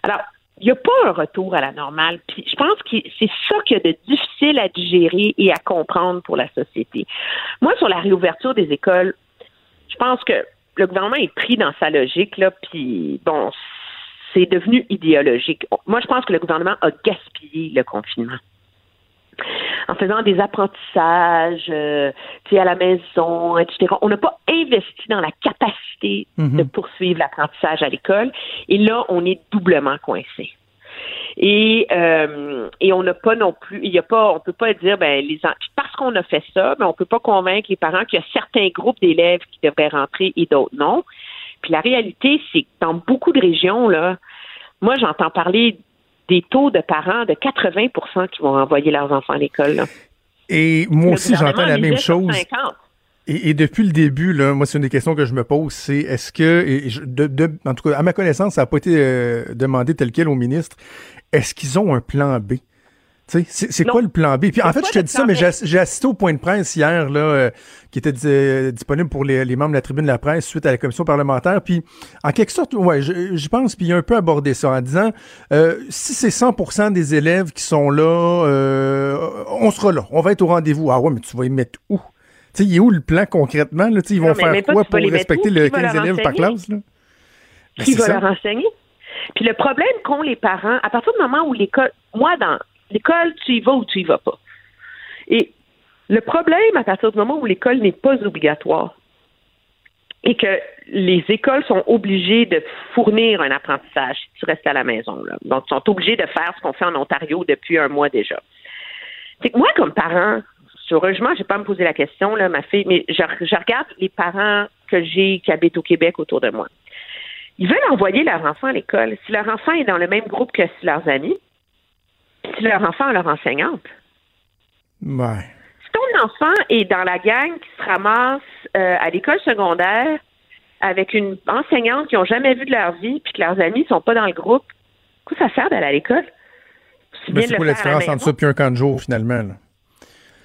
Alors, il n'y a pas un retour à la normale. Puis je pense que c'est ça qu'il y a de difficile à digérer et à comprendre pour la société. Moi, sur la réouverture des écoles, je pense que le gouvernement est pris dans sa logique, là, puis bon, c'est devenu idéologique. Moi, je pense que le gouvernement a gaspillé le confinement en faisant des apprentissages, euh, tu sais, à la maison, etc. On n'a pas investi dans la capacité de poursuivre l'apprentissage à l'école. Et là, on est doublement coincé. Et, euh, et on n'a pas non plus, il y a pas, on peut pas dire, ben les parce qu'on a fait ça, ben on peut pas convaincre les parents qu'il y a certains groupes d'élèves qui devraient rentrer et d'autres non. Puis la réalité, c'est que dans beaucoup de régions là, moi j'entends parler des taux de parents de 80% qui vont envoyer leurs enfants à l'école. Et moi aussi, j'entends la même chose. 50. Et, et depuis le début, là, moi, c'est une des questions que je me pose, c'est est-ce que, et je- de, de- en tout cas, à ma connaissance, ça n'a pas été euh, demandé tel quel au ministre, est-ce qu'ils ont un plan B? C'est quoi le plan B? Puis en fait, je te dis ça, mais j'ai assisté au point de presse hier, là, euh, qui était euh, disponible pour les, les membres de la tribune de la presse suite à la commission parlementaire. Puis, en quelque sorte, ouais, je, pense, puis il a un peu abordé ça en disant, euh, si c'est 100% des élèves qui sont là, euh, on sera là, on va être au rendez-vous. Ah ouais, mais tu vas y mettre où? Tu sais, il est où le plan concrètement? Là? Ils Non, vont mais faire quoi pour respecter le Qui va 15 leur élèves par classe? Là? Ben, qui c'est va ça. leur enseigner? Puis le problème qu'ont les parents, à partir du moment où l'école, moi, dans l'école, tu y vas ou tu y vas pas. Et le problème, à partir du moment où l'école n'est pas obligatoire et que les écoles sont obligées de fournir un apprentissage si tu restes à la maison. Donc, ils sont obligés de faire ce qu'on fait en Ontario depuis un mois déjà. C'est que moi, comme parent, heureusement, j'ai pas à me poser la question, là, ma fille, mais je, je regarde les parents que j'ai qui habitent au Québec autour de moi. Ils veulent envoyer leur enfant à l'école. Si leur enfant est dans le même groupe que leurs amis, si leur enfant leur enseignante. Ouais. Si ton enfant est dans la gang qui se ramasse euh, à l'école secondaire avec une enseignante qu'ils n'ont jamais vue de leur vie, puis que leurs amis sont pas dans le groupe, quoi ça sert d'aller à l'école? C'est Ben, de c'est le quoi la la différence entre ça puis un camp de jour, finalement? Là?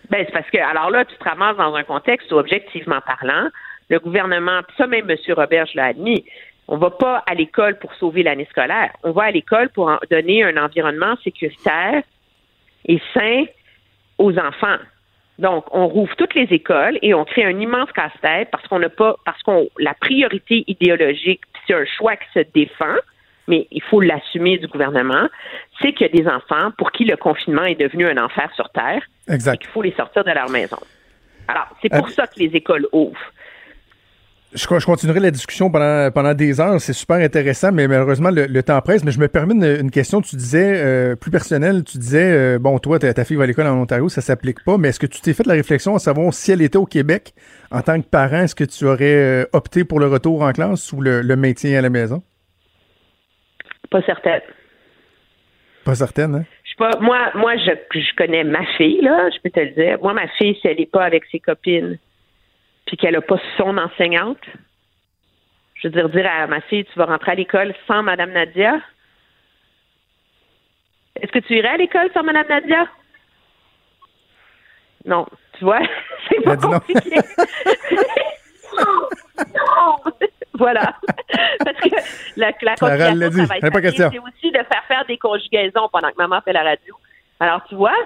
Ben, c'est parce que, alors là, tu te ramasses dans un contexte où, objectivement parlant, le gouvernement, puis ça même M. Roberge l'a admis, on va pas à l'école pour sauver l'année scolaire. On va à l'école pour en- donner un environnement sécuritaire et sain aux enfants. Donc, on rouvre toutes les écoles et on crée un immense casse-tête parce qu'on n'a pas, parce qu'on, la priorité idéologique, c'est un choix qui se défend, mais il faut l'assumer du gouvernement, c'est qu'il y a des enfants pour qui le confinement est devenu un enfer sur Terre. Exact. Il faut les sortir de leur maison. Alors, c'est pour ça que les écoles ouvrent. Je, je, continuerai la discussion pendant, pendant des heures. C'est super intéressant, mais malheureusement, le, temps presse. Mais je me permets une, question. Tu disais, euh, plus personnelle, tu disais, euh, bon, toi, ta, fille va à l'école en Ontario, ça s'applique pas, mais est-ce que tu t'es fait la réflexion à savoir si elle était au Québec, en tant que parent, est-ce que tu aurais euh, opté pour le retour en classe ou le, le maintien à la maison? Pas certaine. Pas certaine, hein? Pas, moi, moi je, je connais ma fille, là, je peux te le dire. Moi, ma fille, si elle n'est pas avec ses copines, puis qu'elle n'a pas son enseignante, je veux dire, dire à ma fille, tu vas rentrer à l'école sans Madame Nadia. Est-ce que tu irais à l'école sans Madame Nadia? Non, tu vois, c'est pas compliqué. non, voilà. Parce que la, la conjugation, ça va être c'est aussi de faire faire des conjugaisons pendant que maman fait la radio. Alors, tu vois,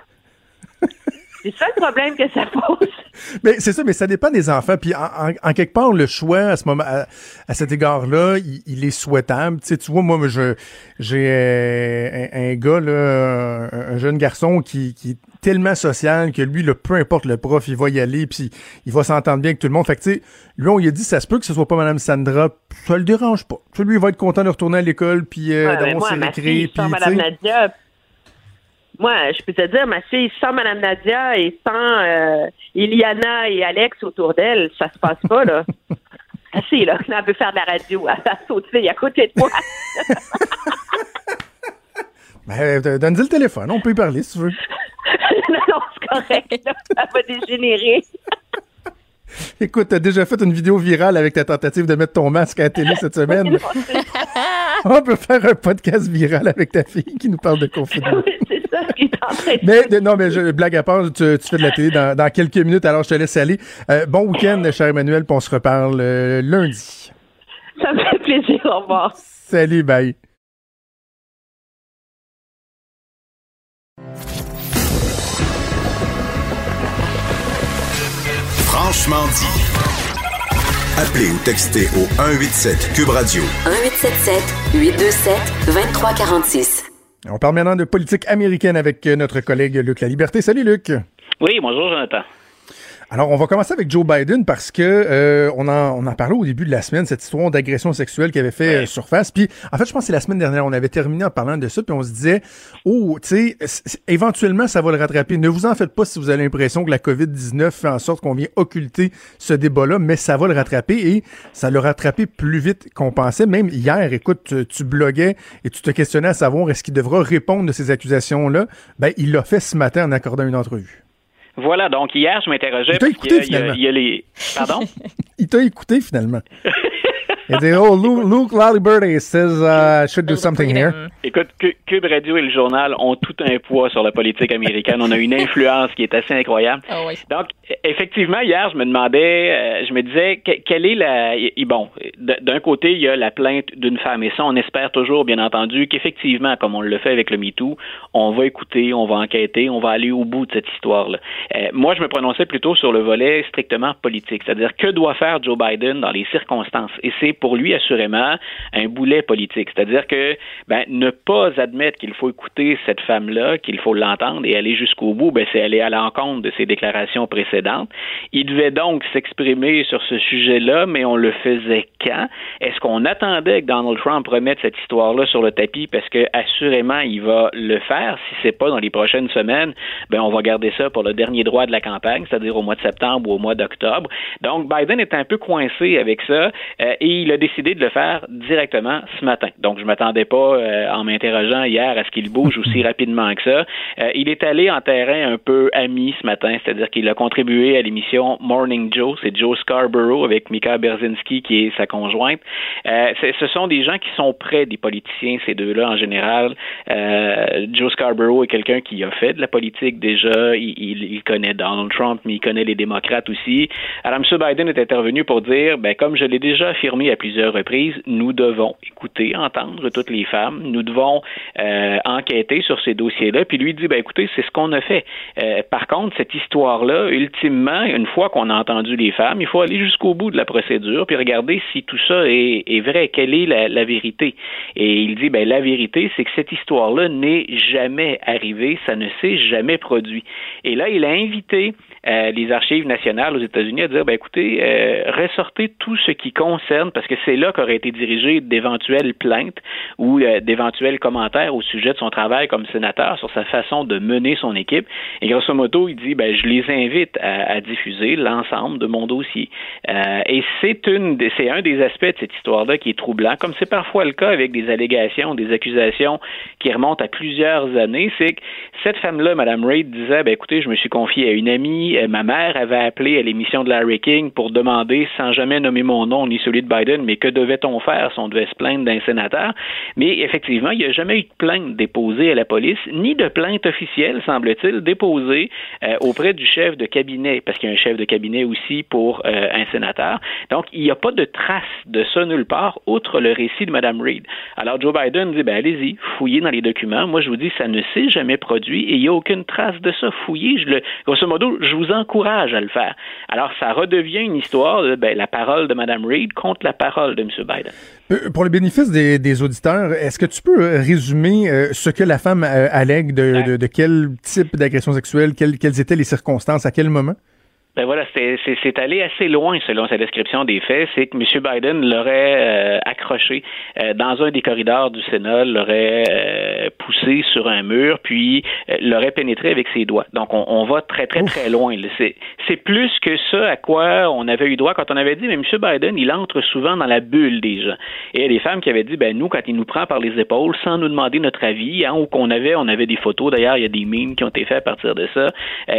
c'est ça le problème que ça pose. Mais c'est ça, mais ça dépend des enfants. Puis en, quelque part, le choix à ce moment, à, cet égard-là, il, est souhaitable. Tu sais, tu vois, moi, je j'ai euh, un, gars là, un, jeune garçon qui, qui est tellement social que lui, le peu importe le prof, il va y aller, puis il va s'entendre bien avec tout le monde. Fait que tu sais, lui, on lui a dit, ça se peut que ce soit pas Madame Sandra, ça le dérange pas. lui, il va être content de retourner à l'école, puis euh, d'avoir ses récré. Puis, Madame Nadia, moi, je peux te dire, ma fille, sans Mme Nadia et sans euh, Iliana et Alex autour d'elle, ça se passe pas, là. Assez, là. Elle veut faire de la radio. Elle saute à côté de moi. ben, euh, donne-lui le téléphone. On peut y parler, si tu veux. non, non, c'est correct. Là. Ça va dégénérer. Écoute, t'as déjà fait une vidéo virale avec ta tentative de mettre ton masque à la télé cette semaine? On peut faire un podcast viral avec ta fille qui nous parle de confinement. C'est ça qui est en train Mais non, mais je, blague à part, tu, fais de la télé dans, quelques minutes, alors je te laisse aller. Euh, bon week-end, cher Emmanuel, puis on se reparle euh, lundi. Ça me fait plaisir, au revoir. Salut, bye. Franchement dit. Appelez ou textez au 187 Cube Radio. 1877 827 2346. On parle maintenant de politique américaine avec notre collègue Luc La Liberté. Salut Luc. Oui, bonjour Jonathan. Alors, on va commencer avec Joe Biden parce que euh, on, en, on en parlait au début de la semaine, cette histoire d'agression sexuelle qui avait fait euh, surface. Puis, en fait, je pense que c'est la semaine dernière, on avait terminé en parlant de ça, puis on se disait, oh, tu sais, éventuellement, ça va le rattraper. Ne vous en faites pas si vous avez l'impression que la COVID-19 fait en sorte qu'on vient occulter ce débat-là, mais ça va le rattraper et ça l'a rattrapé plus vite qu'on pensait. Même hier, écoute, tu, tu bloguais et tu te questionnais à savoir est-ce qu'il devra répondre de ces accusations-là? Ben, il l'a fait ce matin en accordant une entrevue. Voilà, donc hier, je m'interrogeais. Il t'a écouté, finalement. Il y, a, les... Pardon? il t'a écouté, finalement. Il dit, oh, Luke, Luke says uh, I should do something here. Écoute, Cube Radio et le journal ont tout un poids sur la politique américaine. On a une influence qui est assez incroyable. Oh oui. Donc, effectivement, hier, je me demandais, euh, je me disais, quelle est la... Bon, d'un côté, il y a la plainte d'une femme. Et ça, on espère toujours, bien entendu, qu'effectivement, comme on le fait avec le MeToo, on va écouter, on va enquêter, on va aller au bout de cette histoire-là. Euh, moi, je me prononçais plutôt sur le volet strictement politique. C'est-à-dire, que doit faire Joe Biden dans les circonstances? Et c'est pour lui assurément un boulet politique. C'est-à-dire que ben, ne pas admettre qu'il faut écouter cette femme-là, qu'il faut l'entendre et aller jusqu'au bout, ben, c'est aller à l'encontre de ses déclarations précédentes. Il devait donc s'exprimer sur ce sujet-là, mais on le faisait quand? Est-ce qu'on attendait que Donald Trump remette cette histoire-là sur le tapis parce que assurément il va le faire? Si c'est pas dans les prochaines semaines, ben on va garder ça pour le dernier droit de la campagne, c'est-à-dire au mois de septembre ou au mois d'octobre. Donc Biden est un peu coincé avec ça euh, a décidé de le faire directement ce matin. Donc, je m'attendais pas, euh, en m'interrogeant hier, à ce qu'il bouge aussi rapidement que ça. Euh, il est allé en terrain un peu ami ce matin, c'est-à-dire qu'il a contribué à l'émission Morning Joe. C'est Joe Scarborough avec Mika Berzinski qui est sa conjointe. Euh, ce sont des gens qui sont près des politiciens, ces deux-là en général. Euh, Joe Scarborough est quelqu'un qui a fait de la politique déjà. Il, il, connaît Donald Trump, mais il connaît les démocrates aussi. Alors, M. Biden est intervenu pour dire, ben, comme je l'ai déjà affirmé à plusieurs reprises, nous devons écouter, entendre toutes les femmes. Nous devons euh, enquêter sur ces dossiers-là. Puis lui dit, ben, écoutez, c'est ce qu'on a fait. Euh, par contre, cette histoire-là, ultimement, une fois qu'on a entendu les femmes, il faut aller jusqu'au bout de la procédure puis regarder si tout ça est, est vrai, quelle est la, la, vérité? Et il dit, ben, la vérité, c'est que cette histoire-là n'est jamais arrivée, ça ne s'est jamais produit. Et là, il a invité euh, les archives nationales aux États-Unis à dire, ben, écoutez, euh, ressortez tout ce qui concerne, parce que c'est là qu'auraient été dirigées d'éventuelles plaintes ou euh, d'éventuels commentaires au sujet de son travail comme sénateur sur sa façon de mener son équipe. Et grosso modo, il dit, ben, je les invite à, diffuser l'ensemble de mon dossier. Euh, et c'est une, c'est un des aspects de cette histoire-là qui est troublant, comme c'est parfois le cas avec des allégations, des accusations qui remontent à plusieurs années. C'est que cette femme-là, Mme Reid, disait, ben, écoutez, je me suis confiée à une amie, ma mère avait appelé à l'émission de Larry King pour demander, sans jamais nommer mon nom ni celui de Biden, mais que devait-on faire si on devait se plaindre d'un sénateur? Mais effectivement, il n'y a jamais eu de plainte déposée à la police, ni de plainte officielle, semble-t-il, déposée euh, auprès du chef de cabinet, parce qu'il y a un chef de cabinet aussi pour euh, un sénateur. Donc, il n'y a pas de trace de ça nulle part, outre le récit de Mme Reid. Alors, Joe Biden dit, ben, allez-y, fouillez dans les documents. Moi, je vous dis, ça ne s'est jamais produit et il n'y a aucune trace de ça. Fouillez, je le, grosso modo, je vous encourage à le faire. Alors, ça redevient une histoire de ben, la parole de Mme Reid contre la parole de M. Biden. Euh, pour le bénéfice des, des auditeurs, est-ce que tu peux résumer euh, ce que la femme euh, allègue de, de, de, quel type d'agression sexuelle, quelles, quelles étaient les circonstances, à quel moment? Ben voilà, c'est allé assez loin selon sa description des faits. C'est que M. Biden l'aurait euh, accroché euh, dans un des corridors du Sénat, l'aurait euh, poussé sur un mur, puis l'aurait pénétré avec ses doigts. Donc on, on va très très très loin. C'est plus que ça à quoi on avait eu droit quand on avait dit, mais M. Biden, il entre souvent dans la bulle des gens. Et il y a des femmes qui avaient dit, ben nous, quand il nous prend par les épaules sans nous demander notre avis, hein, ou qu'on avait, on avait des photos. D'ailleurs, il y a des mimes qui ont été faits à partir de ça.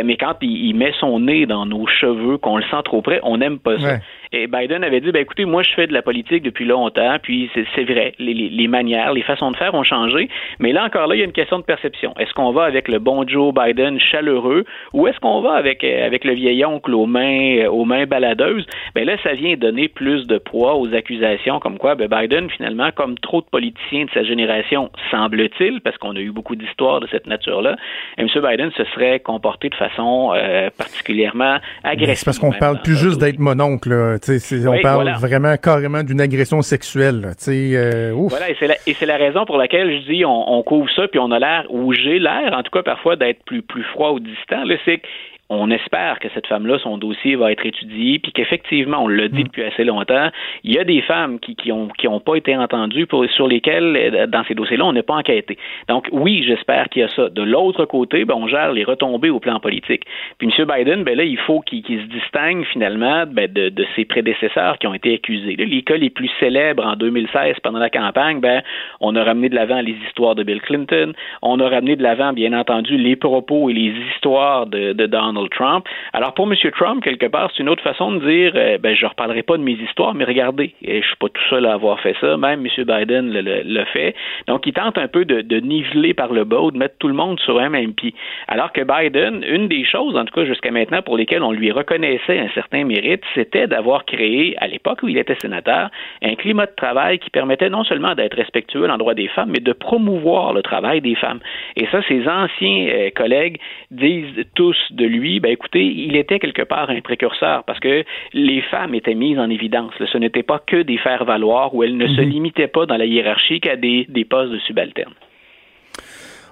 mais quand il, il met son nez dans nos cheveux, qu'on le sent trop près, on n'aime pas ça. Et Biden avait dit, ben écoutez, moi je fais de la politique depuis longtemps, puis c'est vrai, les, les, manières, les façons de faire ont changé, mais là encore là, il y a une question de perception. Est-ce qu'on va avec le bon Joe Biden chaleureux, ou est-ce qu'on va avec euh, avec le vieil oncle aux mains euh, aux mains baladeuses? Ben là, ça vient donner plus de poids aux accusations, comme quoi ben Biden finalement, comme trop de politiciens de sa génération, semble-t-il, parce qu'on a eu beaucoup d'histoires de cette nature-là, M. Biden se serait comporté de façon euh, particulièrement agressive. C'est parce qu'on parle plus juste d'être mon oncle. Là on parle vraiment carrément d'une agression sexuelle. Euh, voilà, et c'est la, raison pour laquelle je dis on, on couvre ça, puis on a l'air, ou j'ai l'air, en tout cas parfois, d'être plus, plus froid ou distant. C'est on espère que cette femme-là, son dossier va être étudié, puis qu'effectivement, on l'a dit mm. depuis assez longtemps, il y a des femmes qui qui ont qui ont pas été entendues pour, sur lesquelles euh, dans ces dossiers-là, on n'a pas enquêté. Donc oui, j'espère qu'il y a ça. De l'autre côté, ben, on gère les retombées au plan politique. Puis M. Biden, ben là, il faut qu'il se distingue finalement ben, de, de, ses prédécesseurs qui ont été accusés. Là, les cas les plus célèbres en 2016 pendant la campagne, ben on a ramené de l'avant les histoires de Bill Clinton, on a ramené de l'avant, bien entendu, les propos et les histoires de, de Donald Trump. Alors pour M. Trump, quelque part, c'est une autre façon de dire, euh, ben je reparlerai pas de mes histoires, mais regardez, et je suis pas tout seul à avoir fait ça, même M. Biden le, fait. Donc il tente un peu de, niveler par le bas de mettre tout le monde sur un même pied. Alors que Biden, une des choses, en tout cas jusqu'à maintenant, pour lesquelles on lui reconnaissait un certain mérite, c'était d'avoir créé, à l'époque où il était sénateur, un climat de travail qui permettait non seulement d'être respectueux à l'endroit des femmes, mais de promouvoir le travail des femmes. Et ça, ses anciens euh, collègues disent tous de lui ben écoutez, il était quelque part un précurseur parce que les femmes étaient mises en évidence. Ce n'était pas que des faire-valoir où elles ne se mhm. limitaient pas dans la hiérarchie qu'à des, des postes de subalternes.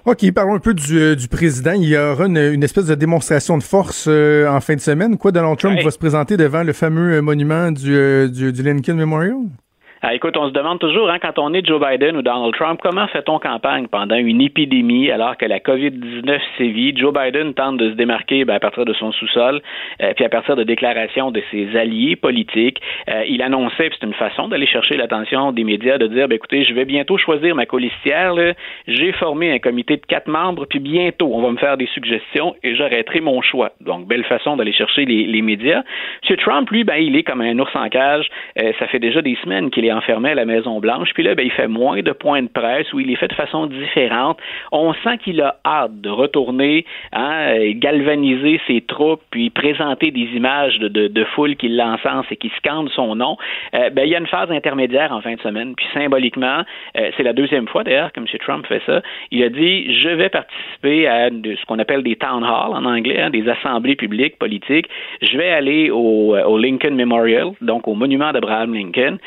OK, parlons un peu du, euh, du président. Il y aura une, espèce de démonstration de force euh, en fin de semaine. Quoi, Donald Trump va se présenter devant le fameux euh, monument du, du, du Lincoln Memorial? Ah, écoute, on se demande toujours, hein, quand on est Joe Biden ou Donald Trump, comment fait-on campagne pendant une épidémie alors que la COVID-19 sévit? Joe Biden tente de se démarquer ben, à partir de son sous-sol, euh, puis à partir de déclarations de ses alliés politiques. Euh, il annonçait, c'est une façon d'aller chercher l'attention des médias, de dire, ben, écoutez, je vais bientôt choisir ma colistière. J'ai formé un comité de quatre membres, puis bientôt, on va me faire des suggestions et j'arrêterai mon choix. Donc, belle façon d'aller chercher les, les, médias. M. Trump, lui, ben, il est comme un ours en cage. Euh, ça fait déjà des semaines qu'il est enfermé à la Maison-Blanche. Puis là, ben, il fait moins de points de presse où il est fait de façon différente. On sent qu'il a hâte de retourner, hein, galvaniser ses troupes, puis présenter des images de, foule qui l'encensent et qui scandent son nom. Euh, ben, il y a une phase intermédiaire en fin de semaine. Puis symboliquement, euh, c'est la deuxième fois d'ailleurs que M. Trump fait ça. Il a dit je vais participer à ce qu'on appelle des town halls en anglais, hein, des assemblées publiques politiques. Je vais aller au, euh, Lincoln Memorial, donc au monument d'Abraham Lincoln.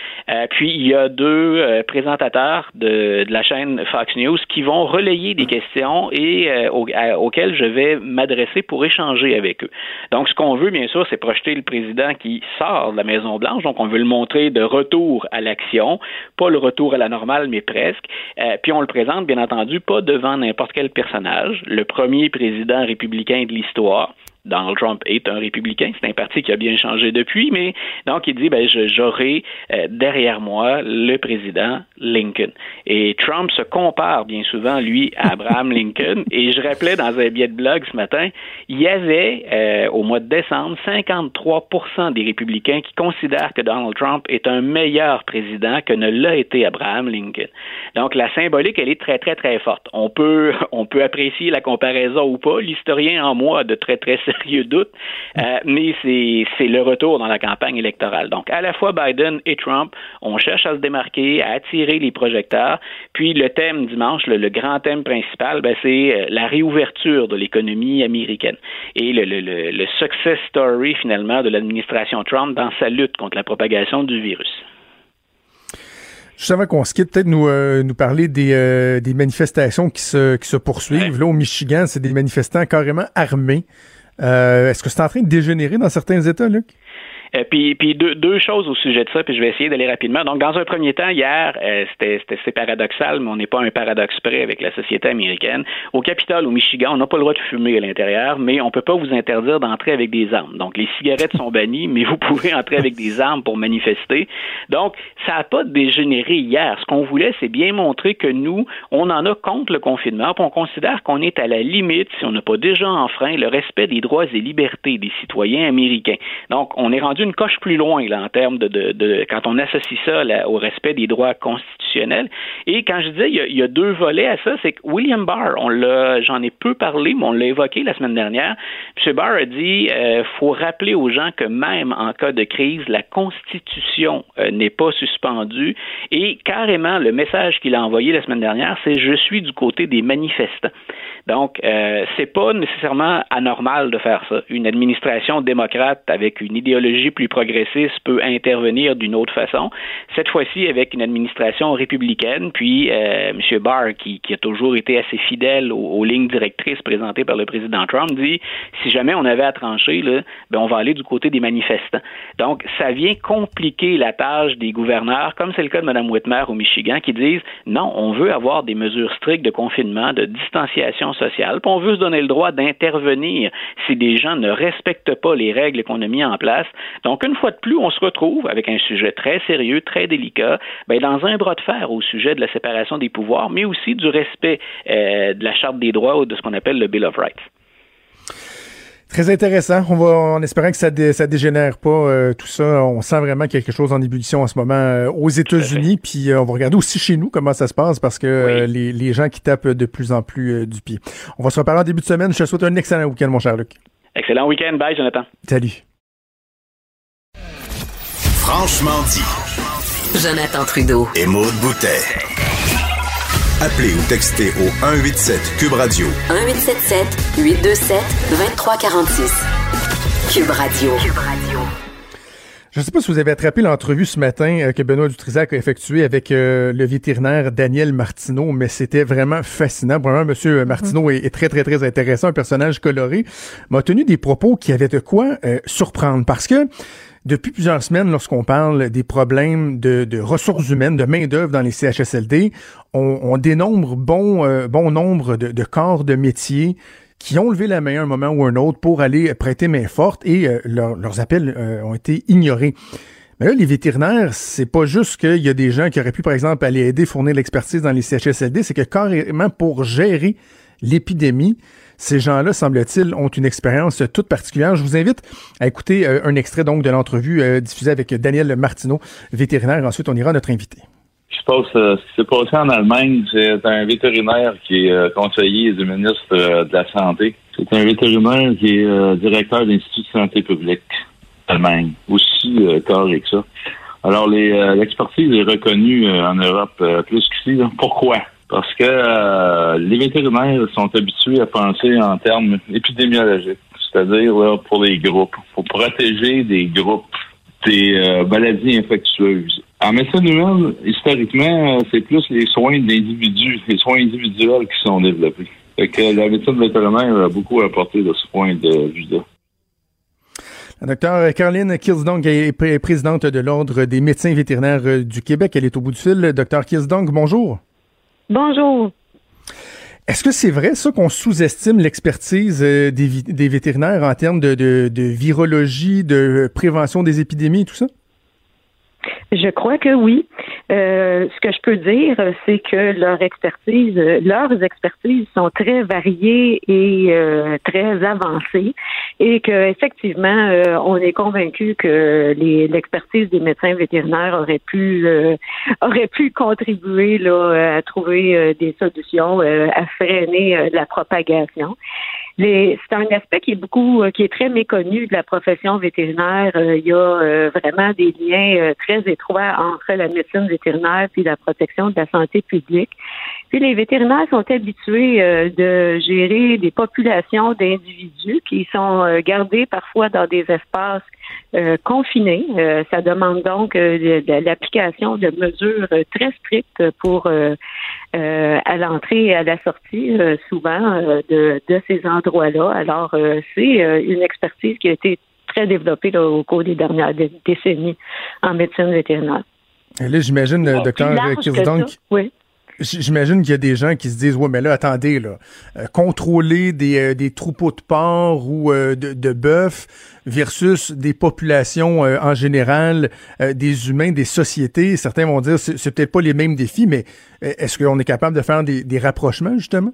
Puis il y a deux euh, présentateurs de, de, la chaîne Fox News qui vont relayer des questions et euh, auxquelles je vais m'adresser pour échanger avec eux. Donc ce qu'on veut bien sûr, c'est projeter le président qui sort de la Maison Blanche. Donc on veut le montrer de retour à l'action, pas le retour à la normale, mais presque. Euh, puis on le présente bien entendu pas devant n'importe quel personnage, le premier président républicain de l'histoire. Donald Trump est un républicain. C'est un parti qui a bien changé depuis, mais donc il dit ben j'aurai euh, derrière moi le président Lincoln. Et Trump se compare bien souvent lui à Abraham Lincoln. Et je rappelais dans un billet de blog ce matin, il y avait euh, au mois de décembre 53% des républicains qui considèrent que Donald Trump est un meilleur président que ne l'a été Abraham Lincoln. Donc la symbolique elle est très très très forte. On peut on peut apprécier la comparaison ou pas. L'historien en moi a de très très sérieux doute, euh, mais c'est le retour dans la campagne électorale. Donc, à la fois Biden et Trump, on cherche à se démarquer, à attirer les projecteurs. Puis le thème dimanche, le, grand thème principal, ben, c'est euh, la réouverture de l'économie américaine et le, le, le success story finalement de l'administration Trump dans sa lutte contre la propagation du virus. Juste avant qu'on se quitte, peut-être nous, euh, nous parler des, euh, des manifestations qui se, qui se poursuivent. Là, au Michigan, c'est des manifestants carrément armés. Euh, Est-ce que c'est en train de dégénérer dans certains États, Luc? Euh, puis, puis deux, deux, choses au sujet de ça, puis je vais essayer d'aller rapidement. Donc, dans un premier temps, hier, euh, c'était c'est paradoxal, mais on n'est pas un paradoxe près avec la société américaine. Au Capitole, au Michigan, on n'a pas le droit de fumer à l'intérieur, mais on peut pas vous interdire d'entrer avec des armes. Donc, les cigarettes sont bannies, mais vous pouvez entrer avec des armes pour manifester. Donc, ça n'a pas dégénéré hier. Ce qu'on voulait, c'est bien montrer que nous, on en a contre le confinement, puis on considère qu'on est à la limite, si on n'a pas déjà enfreint, le respect des droits et libertés des citoyens américains. Donc, on est rendu une coche plus loin là, en termes de, quand on associe ça au respect des droits constitutionnels. Et quand je disais il y a, il y a deux volets à ça, c'est que William Barr, on l'a, j'en ai peu parlé, mais on l'a évoqué la semaine dernière. M. Barr a dit euh, faut rappeler aux gens que même en cas de crise, la Constitution euh, n'est pas suspendue. Et carrément, le message qu'il a envoyé la semaine dernière, c'est je suis du côté des manifestants. Donc, euh, c'est pas nécessairement anormal de faire ça. Une administration démocrate avec une idéologie plus progressiste peut intervenir d'une autre façon. Cette fois-ci, avec une administration républicaine, puis euh, M. Barr, qui, qui, a toujours été assez fidèle aux, aux, lignes directrices présentées par le président Trump, dit si jamais on avait à trancher, là, ben on va aller du côté des manifestants. Donc, ça vient compliquer la tâche des gouverneurs, comme c'est le cas de Mme Whitmer au Michigan, qui disent non, on veut avoir des mesures strictes de confinement, de distanciation sociale, puis on veut se donner le droit d'intervenir si des gens ne respectent pas les règles qu'on a mises en place. Donc, une fois de plus, on se retrouve avec un sujet très sérieux, très délicat, ben, dans un bras de fer au sujet de la séparation des pouvoirs, mais aussi du respect euh, de la Charte des droits ou de ce qu'on appelle le Bill of Rights. Très intéressant. On va en espérant que ça, dé, ça dégénère pas euh, tout ça. On sent vraiment quelque chose en ébullition en ce moment euh, aux États-Unis. Puis euh, on va regarder aussi chez nous comment ça se passe parce que oui. les, les, gens qui tapent de plus en plus du pied. On va se reparler en début de semaine. Je te souhaite un excellent week-end, mon cher Luc. Excellent week-end. Bye, Jonathan. Salut. Franchement dit. Jonathan Trudeau. Et Maude Boutet. Appelez ou textez au 187 Cube Radio. 1877 827 2346. Cube Radio. Cube Radio. Je ne sais pas si vous avez attrapé l'entrevue ce matin euh, que Benoît Dutrisac a effectuée avec euh, le vétérinaire Daniel Martineau, mais c'était vraiment fascinant. Vraiment, Monsieur Martineau mm -hmm. est, est, très, très, très intéressant, un personnage coloré, m'a tenu des propos qui avaient de quoi euh, surprendre parce que depuis plusieurs semaines, lorsqu'on parle des problèmes de, ressources humaines, de main-d'œuvre dans les CHSLD, on, dénombre bon, euh, bon nombre de, corps de métiers qui ont levé la main à un moment ou un autre pour aller prêter main forte et euh, leurs appels euh, ont été ignorés. Mais là, les vétérinaires, c'est pas juste qu'il y a des gens qui auraient pu, par exemple, aller aider, fournir l'expertise dans les CHSLD, c'est que carrément pour gérer l'épidémie, ces gens-là, semble-t-il, ont une expérience toute particulière. Je vous invite à écouter euh, un extrait donc de l'entrevue euh, diffusée avec Daniel Martineau, vétérinaire. Ensuite, on ira à notre invité. Je pense euh, ce qui s'est passé en Allemagne, c'est un vétérinaire qui est conseiller du ministre de la Santé. C'est un vétérinaire qui est directeur de l'Institut de santé publique. Allemagne, aussi carré que ça. Alors, l'expertise est reconnue en Europe plus qu'ici. Pourquoi? Parce que les vétérinaires sont habitués à penser en termes épidémiologiques, c'est-à-dire pour les groupes, pour protéger des groupes, des maladies infectieuses. En médecine humaine, historiquement, c'est plus les soins d'individus, les soins individuels qui sont développés. Fait que la médecine vétérinaire a beaucoup apporté de ce point de vue-là. Docteur Caroline Kilsdong est présidente de l'Ordre des médecins vétérinaires euh, du Québec. Elle est au bout du fil. Docteur Kilsdong, bonjour. Bonjour. Est-ce que c'est vrai, ça, qu'on sous-estime l'expertise euh, des, vétérinaires en termes de, de, virologie, de prévention des épidémies et tout ça? Je crois que oui. Euh, ce que je peux dire, c'est que leur expertise, leurs expertises sont très variées et euh, très avancées, et que effectivement, euh, on est convaincu que l'expertise des médecins vétérinaires aurait pu aurait pu contribuer là à trouver des solutions à freiner la propagation c'est un aspect qui est beaucoup, euh, qui est très méconnu de la profession vétérinaire. Euh, il y a euh, vraiment des liens très étroits entre la médecine vétérinaire puis la protection de la santé publique. Puis les vétérinaires sont habitués de gérer des populations d'individus qui sont gardés parfois dans des espaces confinés. ça demande donc l'application de mesures très strictes pour à l'entrée et à la sortie, souvent de, de ces endroits alors, euh, c'est euh, une expertise qui a été très développée au cours des dernières décennies en médecine vétérinaire. Et là, j'imagine, docteur Kirsdonk, oui. J'imagine qu'il y a des gens qui se disent, ouais, mais là, attendez, là, euh, contrôler des, troupeaux de porcs ou de, de bœufs versus des populations en général, des humains, des sociétés, certains vont dire, c'est peut-être pas les mêmes défis, mais est-ce qu'on est capable de faire des rapprochements, justement?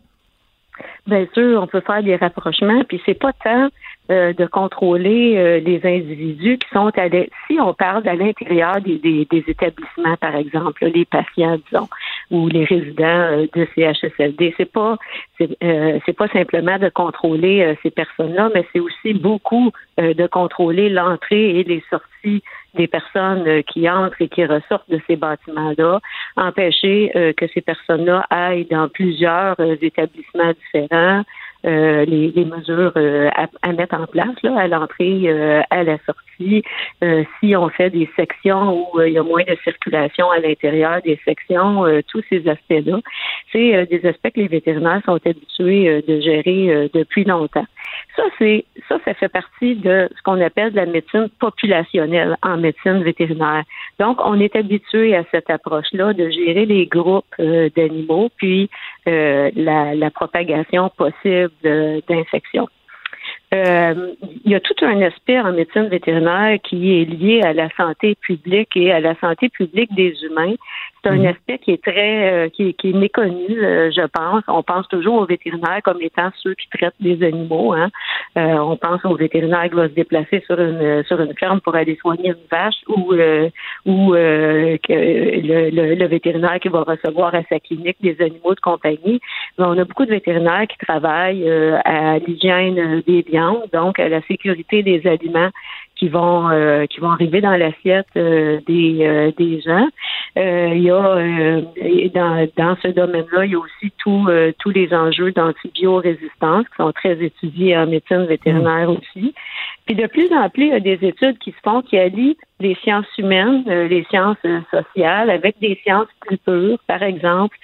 Bien sûr, on peut faire des rapprochements, puis c'est pas tant euh, de contrôler euh, les individus qui sont à si on parle à l'intérieur des, des, établissements, par exemple, les patients, disons, ou les résidents euh, de CHSLD, c'est pas c'est pas simplement de contrôler ces personnes-là, mais c'est aussi beaucoup de contrôler l'entrée et les sorties des personnes qui entrent et qui ressortent de ces bâtiments-là, empêcher que ces personnes-là aillent dans plusieurs établissements différents, euh, les, mesures euh, à, mettre en place là, à l'entrée, euh, à la sortie. si on fait des sections où il y a moins de circulation à l'intérieur des sections, tous ces aspects-là, c'est des aspects que les vétérinaires sont habitués de gérer depuis longtemps. Ça, c'est ça, ça fait partie de ce qu'on appelle la médecine populationnelle en médecine vétérinaire. Donc, on est habitué à cette approche-là de gérer les groupes d'animaux, puis la, la propagation possible d'infection. Euh, il y a tout un aspect en médecine vétérinaire qui est lié à la santé publique et à la santé publique des humains. C'est un mhm. aspect qui est très, euh, qui, est méconnu, euh, je pense. On pense toujours aux vétérinaires comme étant ceux qui traitent des animaux. Hein. on pense aux vétérinaires qui vont se déplacer sur une sur une ferme pour aller soigner une vache ou ou que le, le, vétérinaire qui va recevoir à sa clinique des animaux de compagnie. Mais on a beaucoup de vétérinaires qui travaillent à l'hygiène des biens donc à la sécurité des aliments qui vont euh, qui vont arriver dans l'assiette euh, des euh, des gens. il y a dans dans ce domaine-là, il y a aussi tous tous les enjeux d'antibiorésistance qui sont très étudiés en médecine vétérinaire mm. aussi. Puis de plus en plus, il y a des études qui se font qui allient les sciences humaines, euh, les sciences euh, sociales, avec des sciences plus pures, par exemple.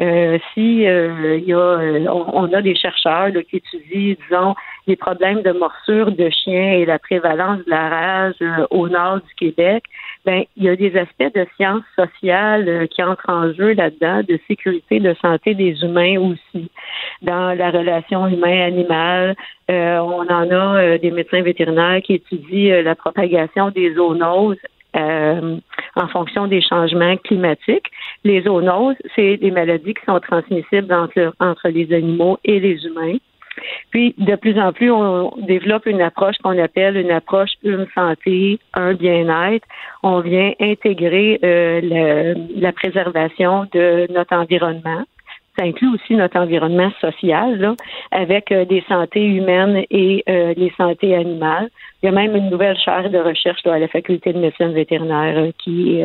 Euh, si il y a, on, a des chercheurs qui étudient, disons, les problèmes de morsure de chiens et la prévalence de la rage au nord du Québec, ben il y a des aspects de sciences sociales qui entrent en jeu là-dedans, de sécurité, de santé des humains aussi, dans la relation humain-animal. on en a des médecins vétérinaires qui étudient la propagation des zoonoses euh, en fonction des changements climatiques. Les zoonoses, c'est des maladies qui sont transmissibles entre, les animaux et les humains. Puis, de plus en plus, on développe une approche qu'on appelle une approche une santé, un bien-être. On vient intégrer euh, la préservation de notre environnement ça inclut aussi notre environnement social, là, avec euh, des santé humaines et euh, les santé animales. Il y a même une nouvelle chaire de recherche à la faculté de médecine vétérinaire euh, qui,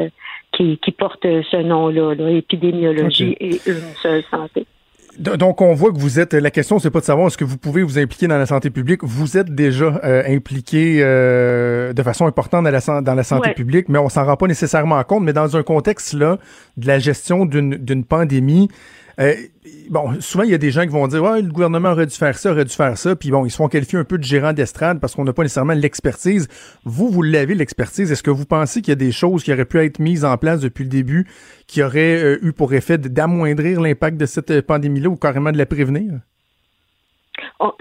qui, qui porte ce nom-là, là, épidémiologie et une seule santé. Donc, on voit que vous êtes. La question, c'est pas de savoir est-ce que vous pouvez vous impliquer dans la santé publique. Vous êtes déjà impliqué de façon importante dans la, dans la santé publique, mais on s'en rend pas nécessairement compte. Mais dans un contexte là de la gestion d'une pandémie, euh, bon, souvent, il y a des gens qui vont dire Ouais, le gouvernement aurait dû faire ça, aurait dû faire ça. Puis bon, ils se font qualifier un peu de gérant d'estrade parce qu'on n'a pas nécessairement l'expertise. Vous, vous l'avez, l'expertise. Est-ce que vous pensez qu'il y a des choses qui auraient pu être mises en place depuis le début qui auraient euh, eu pour effet d'amoindrir l'impact de cette euh, pandémie-là ou carrément de la prévenir?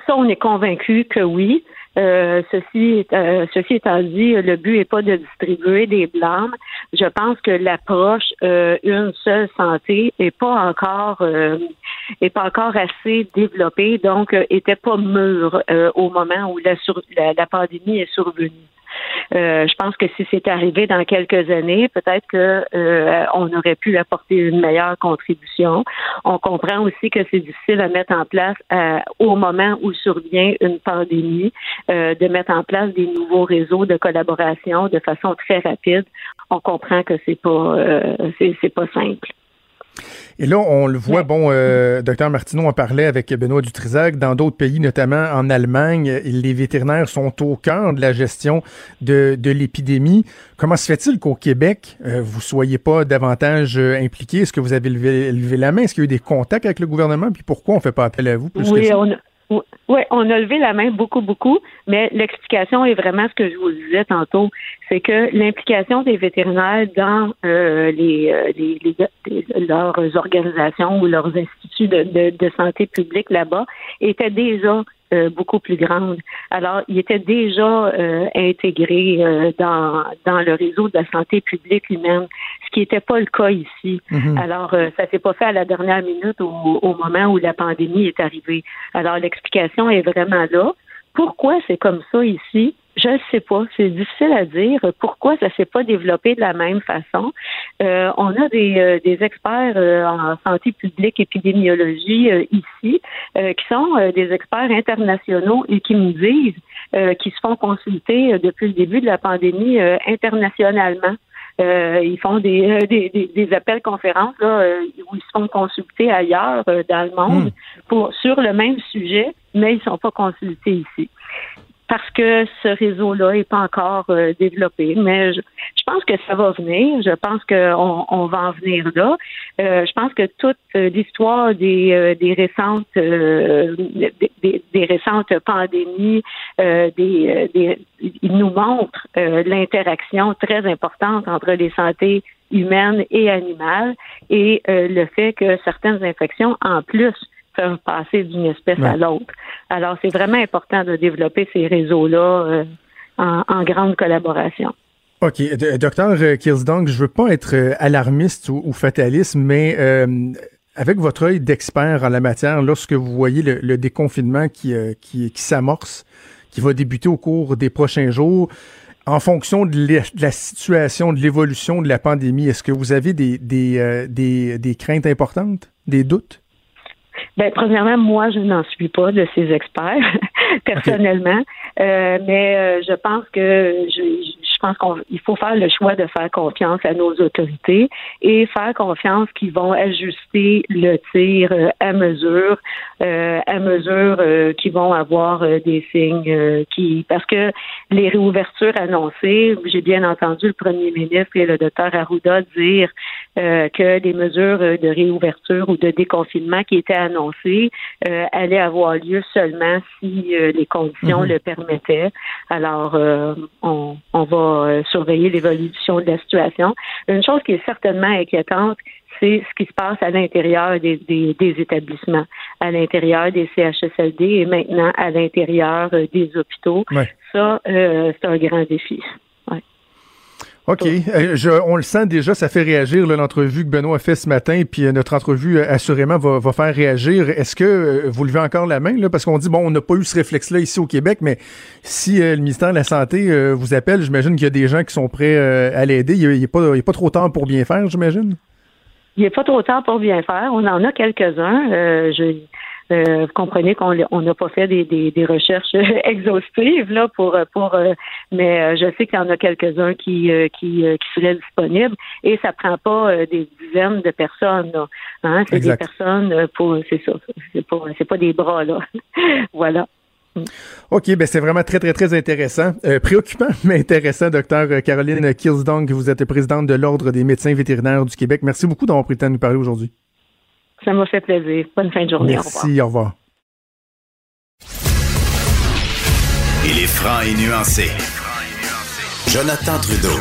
ça, on est convaincu que oui. Euh, ceci, euh, ceci étant dit, le but n'est pas de distribuer des blâmes. Je pense que l'approche euh, une seule santé n'est pas encore est pas encore assez développée, donc était pas mûre au moment où la, la pandémie est survenue. Euh, je pense que si c'est arrivé dans quelques années, peut-être que euh, on aurait pu apporter une meilleure contribution. On comprend aussi que c'est difficile à mettre en place euh, au moment où survient une pandémie, de mettre en place des nouveaux réseaux de collaboration de façon très rapide. On comprend que c'est pas c'est pas simple. Et là, on le voit, bon, euh, docteur Martineau en parlait avec Benoît Dutrisac, dans d'autres pays, notamment en Allemagne, les vétérinaires sont au cœur de la gestion de, de l'épidémie. Comment se fait-il qu'au Québec, euh, vous soyez pas davantage euh, impliqués? Est-ce que vous avez levé, la main? Est-ce qu'il y a eu des contacts avec le gouvernement? Puis pourquoi on fait pas appel à vous plus oui, que ça? On oui, on a levé la main beaucoup, beaucoup, mais l'explication est vraiment ce que je vous disais tantôt, c'est que l'implication des vétérinaires dans euh, les, euh, les, leurs organisations ou leurs instituts de santé publique là-bas était déjà euh, beaucoup plus grande. Alors, il était déjà euh, intégré euh, dans, dans le réseau de la santé publique humaine, ce qui n'était pas le cas ici. Mhm. Alors, ça s'est pas fait à la dernière minute au, au moment où la pandémie est arrivée. Alors, l'explication est vraiment là. Pourquoi c'est comme ça ici? Je ne sais pas. C'est difficile à dire. Pourquoi ça s'est pas développé de la même façon? Euh, on a des, euh, des experts euh, en santé publique, épidémiologie ici, qui sont des experts internationaux et qui me disent qu'ils se font consulter depuis le début de la pandémie internationalement. ils font des, des, des, appels conférences là, où ils se font consulter ailleurs dans le monde hmm. pour sur le même sujet, mais ils ne sont pas consultés ici parce que ce réseau-là n'est pas encore euh, développé. Mais je, pense que ça va venir. Je pense qu'on on va en venir là. Euh, je pense que toute l'histoire des, euh, des récentes des, des, récentes pandémies, des, des, il nous montre l'interaction très importante entre les santé humaines et animales et le fait que certaines infections, en plus, peuvent passer d'une espèce à l'autre. Alors, c'est vraiment important de développer ces réseaux-là euh, en, grande collaboration. OK. Docteur euh, Kilsdong, je veux pas être euh, alarmiste ou, fataliste, mais avec votre œil d'expert en la matière, lorsque vous voyez le, déconfinement qui, qui, s'amorce, qui va débuter au cours des prochains jours, en fonction de, la situation, de l'évolution de la pandémie, est-ce que vous avez des, des, des craintes importantes, des doutes? Ben, premièrement, moi, je n'en suis pas de ces experts, personnellement. Euh, mais euh, je pense que je, je pense qu'il faut faire le choix de faire confiance à nos autorités et faire confiance qu'ils vont ajuster le tir euh, à mesure, euh, à mesure euh, qu'ils vont avoir des signes qui, parce que les réouvertures annoncées, j'ai bien entendu le premier ministre et le docteur Arruda dire que des mesures de réouverture ou de déconfinement qui étaient annoncées allaient avoir lieu seulement si les conditions mhm. le permettaient. Alors, on, on va surveiller l'évolution de la situation. Une chose qui est certainement inquiétante, c'est ce qui se passe à l'intérieur des, établissements, à l'intérieur des CHSLD et maintenant à l'intérieur euh, des hôpitaux. Ça, euh, c'est un grand défi. OK. Euh, on le sent déjà, ça fait réagir l'entrevue que Benoît a fait ce matin, puis notre entrevue assurément va, faire réagir. Est-ce que vous levez encore la main? Là? Parce qu'on dit, bon, on n'a pas eu ce réflexe-là ici au Québec, mais si le ministère de la Santé vous appelle, j'imagine qu'il y a des gens qui sont prêts à l'aider. Il n'est pas, pas trop tard pour bien faire, j'imagine? Il n'est pas trop tard pour bien faire. On en a quelques-uns. Euh, je, euh, vous comprenez qu'on n'a pas fait des, des, recherches exhaustives là pour pour euh, mais je sais qu'il y en a quelques-uns qui qui, qui seraient disponibles et ça prend pas des dizaines de personnes là. Hein? C'est des personnes pour c'est ça c'est pas c'est pas des bras là voilà. OK, ben c'est vraiment très, très, très intéressant. Euh, préoccupant, mais intéressant, docteur Caroline Kilsdong, vous êtes présidente de l'Ordre des médecins vétérinaires du Québec. Merci beaucoup d'avoir pris le temps de nous parler aujourd'hui. Ça m'a fait plaisir. Bonne fin de journée. Merci, au revoir. Il est franc et nuancé. Jonathan Trudeau.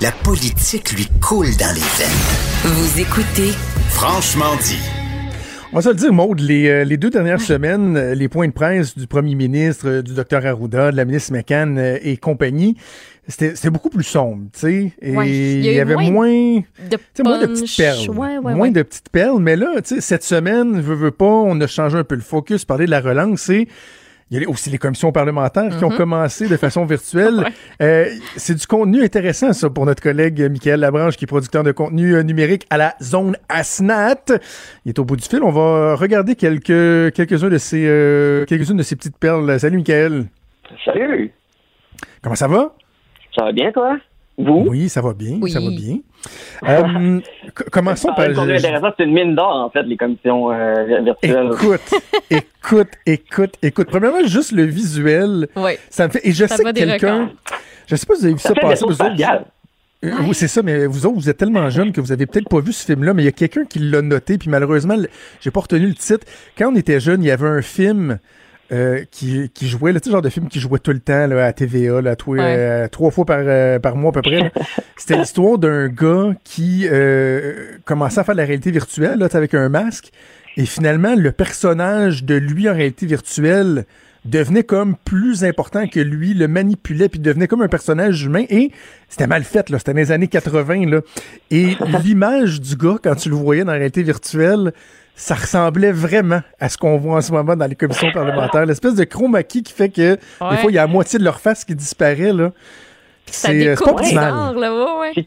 La politique lui coule dans les veines. Vous écoutez Franchement dit. On va se le dire, Maude, les, euh, les deux dernières semaines, euh, les points de presse du premier ministre, euh, du docteur Arruda, de la ministre McCann et compagnie, c'était beaucoup plus sombre, tu sais. Et il y, avait moins, de, moins de petites perles. moins de petites perles. Mais là, tu sais, cette semaine, veux, veux pas, on a changé un peu le focus, parler de la relance. Et il y a aussi les commissions parlementaires qui ont mhm. commencé de façon virtuelle. Euh, c'est du contenu intéressant, ça, pour notre collègue Michael Labranche, qui est producteur de contenu euh, numérique à la zone ASNAT. Il est au bout du fil. On va regarder quelques, quelques-uns de ces, euh, quelques-unes de ces petites perles. Salut, Michael. Salut. Comment ça va? Ça va bien, toi? Vous? Oui, ça va bien, ça va bien. Euh, commençons par... C'est une mine d'or, en fait, les commissions euh, virtuelles. Écoute, écoute, écoute, écoute. Premièrement, juste le visuel, oui. ça me fait... Et je sais que quelqu'un... Je sais pas si vous avez vu ça, passer. Vous autres, euh, Oui, c'est ça, mais vous autres, vous êtes tellement jeunes que vous avez peut-être pas vu ce film-là, mais il y a quelqu'un qui l'a noté, puis malheureusement, j'ai pas retenu le titre. Quand on était jeune, il y avait un film euh, qui, qui jouait, le genre de film qui jouait tout le temps là, à TVA, là, euh, trois fois par, euh, par mois à peu près. C'était l'histoire d'un gars qui commençait à faire de la réalité virtuelle là, avec un masque. Et finalement, le personnage de lui en réalité virtuelle devenait comme plus important que lui, le manipulait, puis devenait comme un personnage humain. Et c'était mal fait, là. C'était dans les années 80, là. Et l'image du gars, quand tu le voyais dans la réalité virtuelle, ça ressemblait vraiment à ce qu'on voit en ce moment dans les commissions parlementaires. L'espèce de chroma key qui fait que des fois, il y a la moitié de leur face qui disparaît. Là. C'est euh, pas optimal. Là, ouais,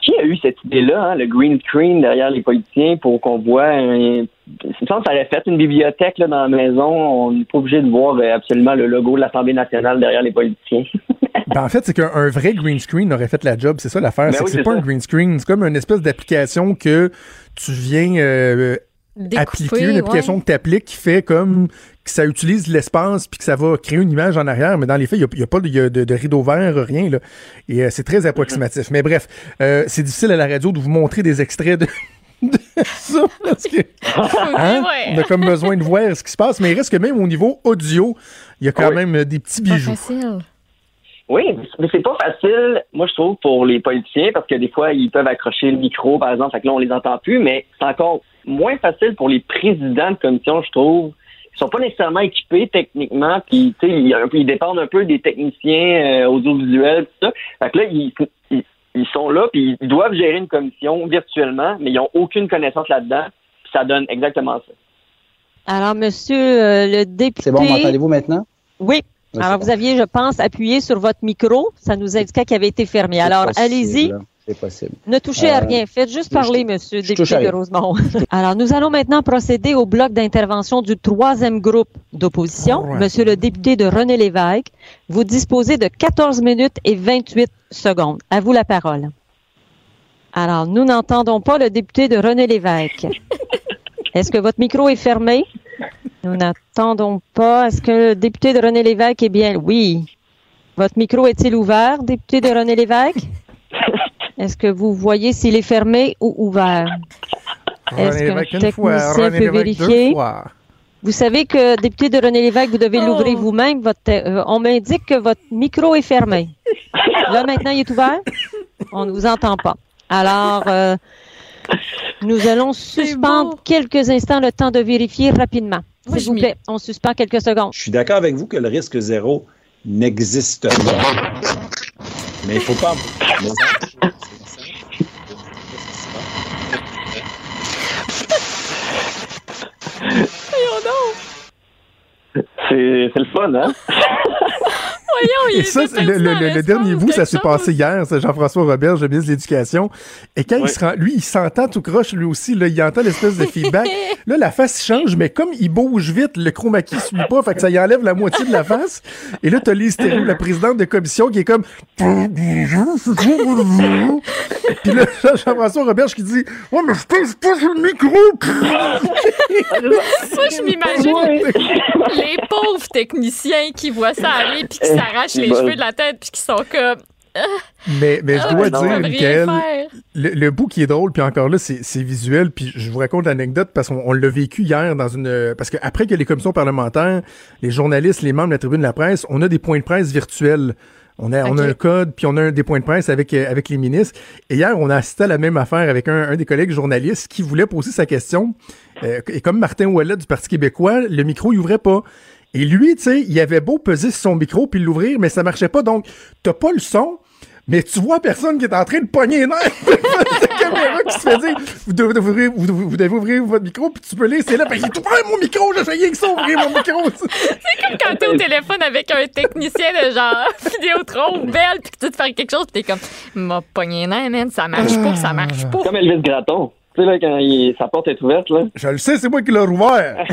Qui a eu cette idée-là, hein, le green screen derrière les politiciens pour qu'on voit... Un... Me semble que ça aurait fait une bibliothèque là, dans la maison. On n'est pas obligé de voir euh, absolument le logo de l'Assemblée nationale derrière les politiciens. ben, en fait, c'est qu'un vrai green screen aurait fait la job. C'est ça l'affaire. Ben c'est pas un green screen. C'est comme une espèce d'application que tu viens... Euh, appliquer, une application que tu appliques qui fait comme que ça utilise l'espace puis que ça va créer une image en arrière, mais dans les faits, il n'y a, pas de, rideau vert, rien. Là. Et euh, c'est très approximatif. Mais bref, euh, c'est difficile à la radio de vous montrer des extraits de, ça parce que hein, on a comme besoin de voir ce qui se passe. Mais il reste que même au niveau audio, il y a quand même des petits bijoux. Oui, mais c'est pas facile, moi je trouve, pour les politiciens, parce que des fois, ils peuvent accrocher le micro, par exemple, fait que là, on les entend plus, mais c'est encore moins facile pour les présidents de commission, je trouve. Ils sont pas nécessairement équipés techniquement, puis ils, ils dépendent un peu des techniciens euh, audiovisuels, tout ça. Fait que là, ils, ils, sont là, puis ils doivent gérer une commission virtuellement, mais ils ont aucune connaissance là-dedans. Ça donne exactement ça. Alors, monsieur euh, le député. C'est bon, m'entendez-vous maintenant? Oui. Alors, vous aviez, je pense, appuyé sur votre micro. Ça nous indiquait qu'il avait été fermé. Alors, allez-y. C'est possible. Ne touchez à Euh, rien. Faites juste je- parler, monsieur je député de. Rosemont. Alors, nous allons maintenant procéder au bloc d'intervention du troisième groupe d'opposition. Monsieur le député de René Lévesque, vous disposez de 14 minutes et 28 secondes. À vous la parole. Alors, nous n'entendons pas le député de René Lévesque. Est-ce que votre micro est fermé? Nous n'entendons pas. Est-ce que le député de René Lévesque est bien? Oui. Votre micro est-il ouvert, député de René Lévesque? Est-ce que vous voyez s'il est fermé ou ouvert? Est-ce qu'un technicien peut vérifier? Vous savez que, député de René Lévesque, vous devez Oh. l'ouvrir vous-même. Votre, euh, on m'indique que votre micro est fermé. Là, maintenant, il est ouvert? On ne vous entend pas. Alors, euh, nous allons suspendre quelques instants le temps de vérifier rapidement. S'il vous plaît, on suspend quelques secondes. Je suis d'accord avec vous que le risque zéro n'existe pas. Mais il faut pas. C'est le fun, hein? Voyons, il Et ça, le, le- déterminé le- le à dernier bout, ça s'est passé hier. C'est Jean-François Robert, le ministre de l'Éducation. Et quand il se rend, lui, il s'entend tout croche, lui aussi, là, il entend l'espèce de feedback. Là, la face change, mais comme il bouge vite, le chroma key suit pas, fait que ça y enlève la moitié de la face. Et là, t'as Lise la présidente de commission, qui est comme... Puis là, Jean-François Robert qui dit « Ouais, mais je pèse pas sur le micro! » Moi, je m'imagine les pauvres techniciens qui voient ça aller puis qui s'arrachent les Bon. cheveux de la tête puis qui sont comme Mais, mais je Ah, dois peuvent dire, Michael, le, le bout qui est drôle, puis encore là, c'est visuel, puis je vous raconte l'anecdote parce qu'on on l'a vécu hier dans une... Parce qu'après que les commissions parlementaires, les journalistes, les membres de la tribune de la presse, on a des points de presse virtuels. On a, on a un code, puis on a un, des points de presse avec, euh, avec les ministres. Et hier, on a assisté à la même affaire avec un, un des collègues journalistes qui voulait poser sa question. Euh, et comme Martin Ouellet du Parti québécois, le micro, il ouvrait pas. Et lui, tu sais, il avait beau peser sur son micro puis l'ouvrir, mais ça marchait pas. Donc, t'as pas le son, mais tu vois personne qui est en train de pogner les nerfs. la caméra qui se fait dire vous devez ouvrir, vous, devez- vous devez ouvrir votre micro, puis tu peux laisser là. Ben, il est ouvert mon micro, j'ai essayé que ça, ouvrir mon micro. C'est comme quand t'es au téléphone avec un technicien de genre Vidéotron ou Belle puis que tu te fais quelque chose puis t'es comme m'a pogné les nerfs, man, ça marche pas, ça marche pas. Comme Elvis Gratton. Tu sais, là, quand il- sa porte est ouverte, là. Je le sais, c'est moi qui l'ai rouvert.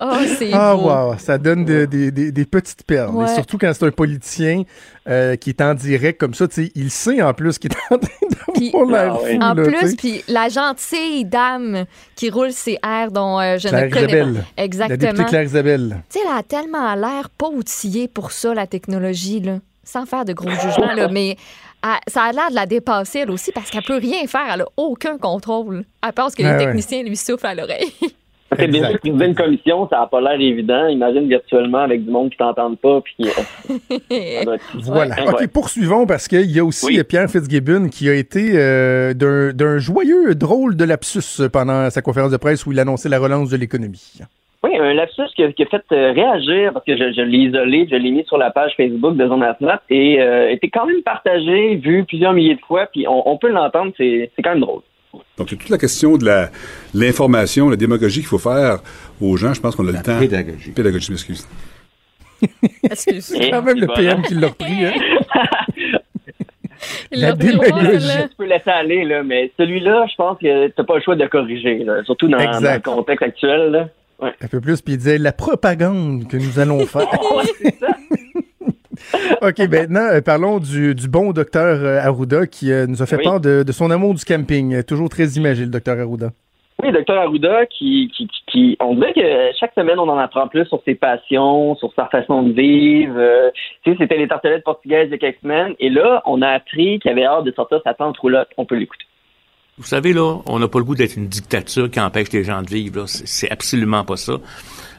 Oh, c'est Ah, beau. wow, ça donne de- des- petites perles. Ouais. Et surtout quand c'est un politicien euh, qui est en direct comme ça, tu sais, il sait en plus qu'il est en train d'avoir l'air Ah fou. En là, plus, puis la gentille dame qui roule ses airs dont euh, je Claire ne connais Isabelle. pas. La Exactement. députée Claire Isabelle. Tu sais, elle a tellement l'air pas outillée pour ça, la technologie, là. Sans faire de gros jugements, là. Mais elle- ça a l'air de la dépasser, elle aussi, parce qu'elle peut rien faire. Elle a aucun contrôle. À part ce que les ouais. techniciens lui soufflent à l'oreille. Parce que déjà, Exact. présider une commission, ça n'a pas l'air évident. Imagine virtuellement avec du monde qui t'entende pas. Puis, euh, Voilà. OK, poursuivons parce qu'il y a aussi Oui. Pierre Fitzgibbon qui a été euh, d'un d'un joyeux drôle de lapsus pendant sa conférence de presse où il annonçait la relance de l'économie. Oui, un lapsus qui a, qui a fait euh, réagir parce que je, je l'ai isolé, je l'ai mis sur la page Facebook de Zone Atlas et euh, était quand même partagé, vu plusieurs milliers de fois, puis on, on peut l'entendre, c'est quand même drôle. Donc, c'est toute la question de la l'information, la démagogie qu'il faut faire aux gens. Je pense qu'on a le temps. pédagogie. Pédagogie, je m'excuse. Excuse. C'est quand même le PM qui l'a repris. Hein? Il La démagogie. Tu peux laisser aller, là, mais celui-là, je pense que t'as pas le choix de le corriger, là, surtout dans, le contexte actuel. Là. Ouais. Un peu plus, puis il disait la propagande que nous allons faire. OK, maintenant, euh, parlons du, du bon docteur euh, Arruda qui euh, nous a fait Oui. part de, de son amour du camping. Toujours très imagé, le docteur Arruda. Oui, docteur Arruda, qui, qui, qui, qui- on dirait que chaque semaine, on en apprend plus sur ses passions, sur sa façon de vivre. Euh, tu sais, c'était les tartelettes portugaises il y a quelques semaines. Et là, on a appris qu'il avait hâte de sortir sa tente roulotte. On peut l'écouter. Vous savez, là, on n'a pas le goût d'être une dictature qui empêche les gens de vivre. c'est absolument pas ça.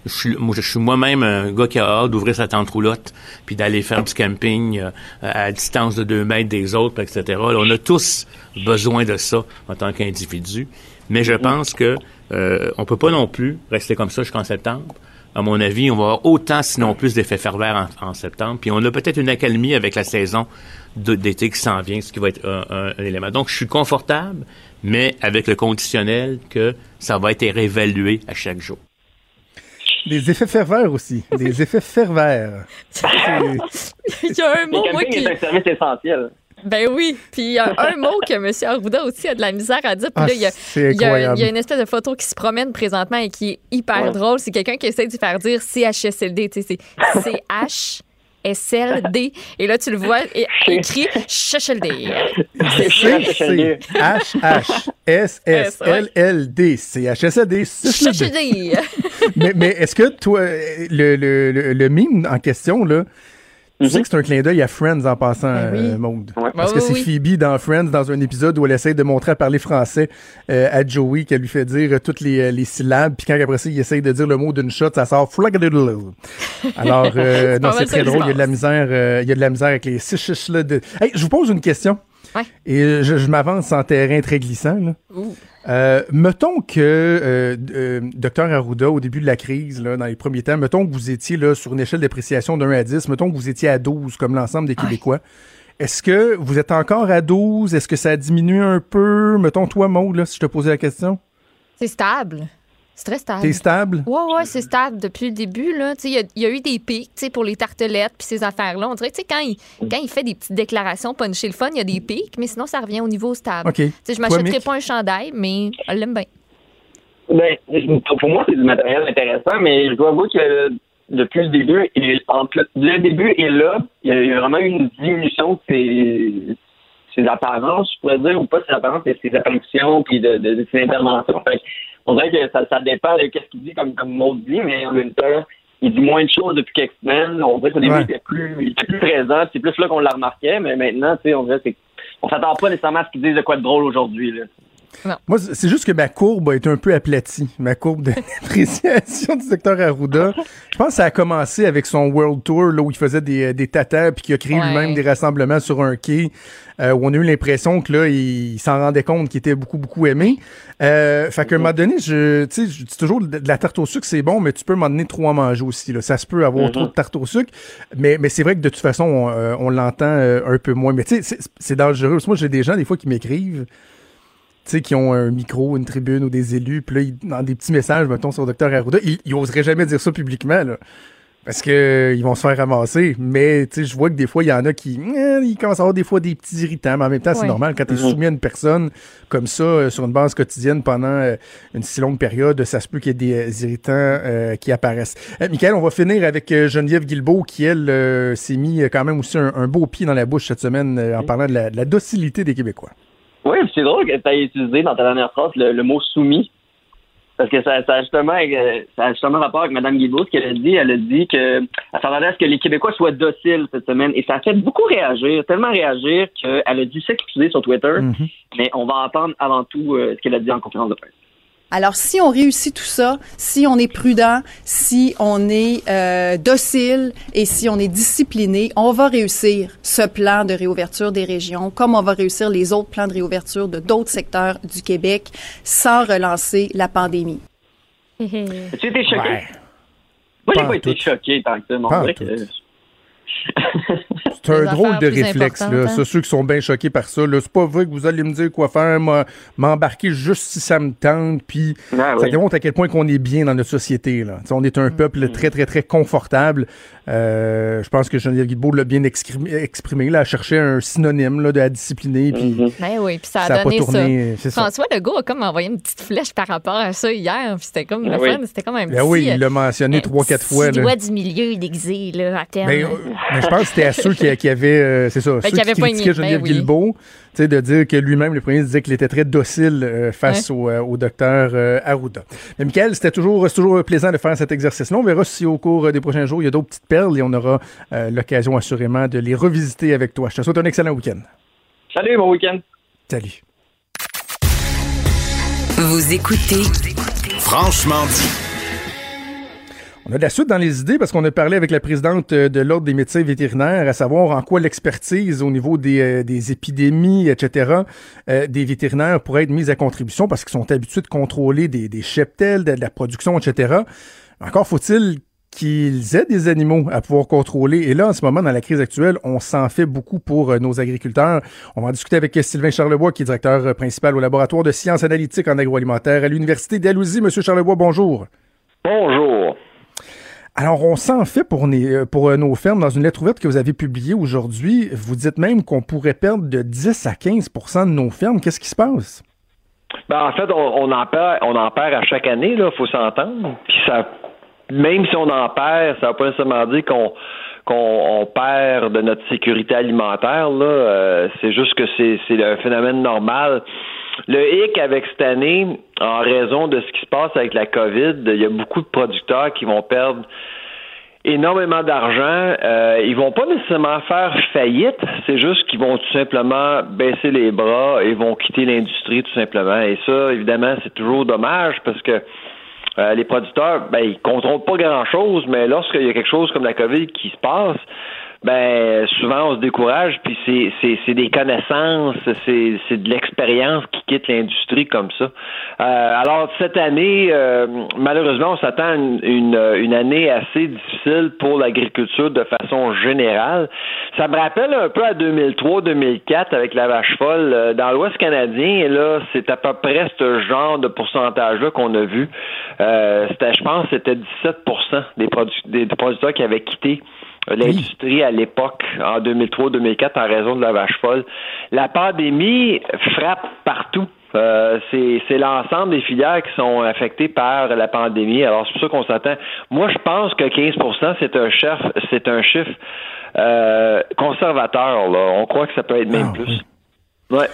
Je suis, moi, je suis moi-même un gars qui a hâte d'ouvrir sa tente roulotte, puis d'aller faire du camping euh, à distance de deux mètres des autres, etc. On a tous besoin de ça en tant qu'individu. Mais je pense que euh, on peut pas non plus rester comme ça jusqu'en septembre. À mon avis, on va avoir autant, sinon plus, d'effets pervers en, septembre. Puis on a peut-être une accalmie avec la saison d'été qui s'en vient, ce qui va être un- un élément. Donc, je suis confortable, mais avec le conditionnel que ça va être réévalué à chaque jour. Des effets ferveurs aussi. Des effets ferveurs. Il y a un mot, moi, qui. est un service essentiel. Ben oui. Puis il y a un mot que M. Arruda aussi a de la misère à dire. Puis Ah, là, il y a- c'est il y, a, incroyable. il y a une espèce de photo qui se promène présentement et qui est hyper Ouais. drôle. C'est quelqu'un qui essaie de faire dire CHSLD. Tu sais, c'est CHSLD. Et là, tu le vois é- écrit CHSLD. C'est C H H S Mais mais est-ce que toi, le, le, le, le mime en question, là, tu sais que c'est un clin d'œil à Friends en passant, Ben oui. euh, Maude. Ouais. Parce que c'est. Phoebe dans Friends, dans un épisode où elle essaie de montrer à parler français euh, à Joey, qu'elle lui fait dire euh, toutes les, euh, les syllabes, puis quand après ça, il essaye de dire le mot d'une shot, ça sort flagadiddle. Alors, euh, C'est non, c'est très drôle, il y a de la misère, euh, il y a de la misère avec les six là de... Hey, je vous pose une question. Ouais. Et je, je m'avance en terrain très glissant, là. Euh, mettons que euh, euh, Dr Arruda, au début de la crise, là, dans les premiers temps, mettons que vous étiez là, sur une échelle d'appréciation d'un à 10, mettons que vous étiez à 12 comme l'ensemble des Québécois. Est-ce que vous êtes encore à 12? Est-ce que ça a diminué un peu? Mettons toi, Maud, là, si je te posais la question. C'est stable. C'est très stable. T'es stable? Ouais, ouais, c'est stable depuis le début. là. Tu sais, Il y, a- il y a eu des pics tu sais, pour les tartelettes puis ces affaires-là. On dirait que tu sais, quand il, quand il fait des petites déclarations puncher le fun, il y a des pics, mais sinon, ça revient au niveau stable. OK. Tu sais, Je m'achèterai pas un chandail, mais je l'aime bien. Ben, pour moi, c'est du matériel intéressant, mais je dois avouer que depuis le début, et entre le début et là, il y a- vraiment eu une diminution de ses, ses apparences, je pourrais dire, ou pas ses apparences, mais ses apparitions, puis de, de, de ses interventions. Fait on dirait que ça, ça dépend de ce qu'il dit, comme, comme Maud dit, mais en même temps, il dit moins de choses depuis quelques semaines. On dirait qu'au début, Ouais. il, était plus, il était plus présent. C'est plus là qu'on la remarquait, mais maintenant, tu sais, on dirait que c'est- on s'attend pas nécessairement à ce qu'il dise de quoi de drôle aujourd'hui. Là. Moi, c'est juste que ma courbe a été un peu aplatie, ma courbe d'appréciation du docteur Arruda. Je pense que ça a commencé avec son World Tour, là, où il faisait des, des tatas, puis qu'il a créé Ouais. lui-même des rassemblements sur un quai, euh, où on a eu l'impression que là, il, il s'en rendait compte qu'il était beaucoup, beaucoup aimé. Euh, fait qu'à un moment donné, je, tu sais, je dis toujours, de de la tarte au sucre, c'est bon, mais tu peux m'en donner trop à manger aussi, là. Ça se peut avoir Mhm. trop de tarte au sucre, mais, mais c'est vrai que de toute façon, on, euh, on l'entend euh, un peu moins. Mais tu sais, c'est- c'est dangereux. Moi, j'ai des gens, des fois, qui m'écrivent, tu sais, qui ont un micro, une tribune ou des élus, puis là, ils- dans des petits messages, mettons, sur Dr Arruda, ils, ils oseraient jamais dire ça publiquement, là. Parce que euh, ils vont se faire ramasser. Mais, tu sais, je vois que des fois, il y en a qui, eh, ils commencent à avoir des fois des petits irritants, mais en même temps, c'est normal. Quand tu es Mhm. soumis à une personne comme ça, euh, sur une base quotidienne pendant euh, une si longue période, ça se peut qu'il y ait des euh, irritants euh, qui apparaissent. Euh, Michael, on va finir avec euh, Geneviève Guilbeault, qui, elle, euh, s'est mis euh, quand même aussi un, un beau pied dans la bouche cette semaine euh, en parlant de la, de la docilité des Québécois. Oui, c'est drôle que tu aies utilisé dans ta dernière phrase le, le mot soumis. Parce que ça, ça, a justement, euh, ça a justement rapport avec Mme Guilbault, ce qu'elle a dit. Elle a dit que s'attendait à ce que les Québécois soient dociles cette semaine. Et ça a fait beaucoup réagir, tellement réagir qu'elle a dû s'excuser sur Twitter. Mhm. Mais on va entendre avant tout euh, ce qu'elle a dit en conférence de presse. Alors, si on réussit tout ça, si on est prudent, si on est euh, docile et si on est discipliné, on va réussir ce plan de réouverture des régions, comme on va réussir les autres plans de réouverture de d'autres secteurs du Québec, sans relancer la pandémie. As-tu été choqué? Ouais. Moi, j'ai Pas pas été tout. choqué tant que ça. C'est un drôle de réflexe, là. hein. C'est ceux qui sont bien choqués par ça. là. C'est pas vrai que vous allez me dire quoi faire, m'embarquer juste si ça me tente, puis Ah ça oui. démontre à quel point qu'on est bien dans notre société. Là. On est un Mm. peuple très, très, très confortable. Euh, je pense que Geneviève Guilbeault l'a bien exprimé, exprimé là, à chercher un synonyme là, de la discipliner, puis. Ben oui, puis ça a ça a pas donné tourné. C'est ça. ça. François Legault a comme envoyé une petite flèche par rapport à ça hier, puis c'était comme le Ah oui. fun, c'était comme un petit... Ben oui, euh, il l'a mentionné un trois, quatre petit fois. là. doigt du milieu déguisé, là, à terme. Ben, euh, ben, je pense que c'était à ceux qui, qui avaient, euh, c'est ça, ceux qui qui, critiquaient poigné, Geneviève ben oui. Guilbeault, tu sais, de dire que lui-même, le premier, disait qu'il était très docile euh, face au, euh, au docteur euh, Arruda. Mais Michael, c'était toujours, c'est toujours plaisant de faire cet exercice-là. On verra si au cours des prochains jours, il y a d'autres petites perles et on aura euh, l'occasion assurément de les revisiter avec toi. Je te souhaite un excellent week-end. Salut, bon week-end. Salut. Vous écoutez Franchement dit. On a de la suite dans les idées parce qu'on a parlé avec la présidente euh, de l'Ordre des médecins vétérinaires à savoir en quoi l'expertise au niveau des, euh, des épidémies, etc., euh, des vétérinaires pourrait être mise à contribution parce qu'ils sont habitués de contrôler des, des cheptels, de, la production, etc. Encore faut-il qu'ils aient des animaux à pouvoir contrôler. Et là, en ce moment, dans la crise actuelle, on s'en fait beaucoup pour nos agriculteurs. On va en discuter avec Sylvain Charlebois, qui est directeur principal au laboratoire de sciences analytiques en agroalimentaire à l'Université d'Alousie. Monsieur Charlebois, bonjour. Bonjour. Alors, on s'en fait pour, pour euh, nos fermes. Dans une lettre ouverte que vous avez publiée aujourd'hui, vous dites même qu'on pourrait perdre de 10 à 15% de nos fermes. Qu'est-ce qui se passe? Ben, en fait, on, en perd, on en perd à chaque année, là, faut s'entendre. Puis ça, même si on en perd, ça ne veut pas nécessairement dire qu'on qu'on on perd de notre sécurité alimentaire. Là, Euh, c'est juste que c'est un phénomène normal. Le hic avec cette année, en raison de ce qui se passe avec la COVID, il y a beaucoup de producteurs qui vont perdre énormément d'argent. Euh, ils vont pas nécessairement faire faillite, c'est juste qu'ils vont tout simplement baisser les bras et vont quitter l'industrie tout simplement. Et ça, évidemment, c'est toujours dommage parce que euh, les producteurs, ben, ils contrôlent pas grand-chose, mais lorsqu'il y a quelque chose comme la COVID qui se passe, ben souvent on se décourage, puis c'est c'est c'est des connaissances, c'est c'est de l'expérience qui quitte l'industrie comme ça. Euh, alors cette année, euh, malheureusement, on s'attend à une, une une année assez difficile pour l'agriculture de façon générale. Ça me rappelle un peu à 2003-2004 avec la vache folle Euh, dans l'Ouest canadien. Et là, c'est à peu près ce genre de pourcentage-là qu'on a vu. Euh, c'était, je pense, c'était 17% des, produ- des producteurs qui avaient quitté l'industrie à l'époque, en 2003-2004, en raison de la vache folle. La pandémie frappe partout. Euh, c'est, l'ensemble des filières qui sont affectées par la pandémie. Alors, c'est pour ça qu'on s'attend. Moi, je pense que 15 c'est un chef, c'est un chiffre euh, conservateur. Là. On croit que ça peut être même plus. Ouais.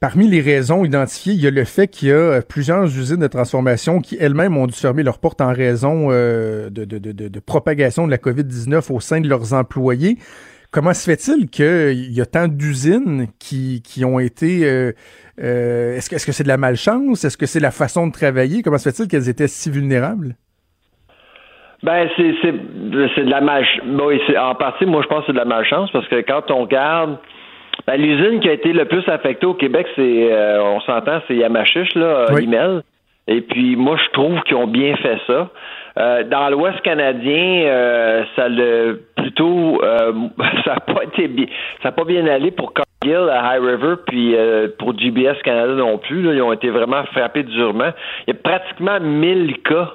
Parmi les raisons identifiées, il y a le fait qu'il y a euh, plusieurs usines de transformation qui elles-mêmes ont dû fermer leurs portes en raison euh, de, propagation de la COVID-19 au sein de leurs employés. Comment se fait-il qu'il y a tant d'usines qui, ont été... euh, euh, est-ce, que, c'est de la malchance? Est-ce que c'est la façon de travailler? Comment se fait-il qu'elles étaient si vulnérables? Ben, c'est, de la malchance. En partie, moi, je pense que c'est de la malchance parce que quand on regarde ben, l'usine qui a été le plus affectée au Québec, c'est, euh, on s'entend, c'est Yamachiche, là, Oui. l'IMEL. Et puis, moi, je trouve qu'ils ont bien fait ça. Euh, dans l'Ouest canadien, euh, ça le plutôt, euh, ça n'a pas été bien, ça a pas bien allé pour Cargill à High River, puis euh, pour GBS Canada non plus. Là, ils ont été vraiment frappés durement. Il y a pratiquement 1000 cas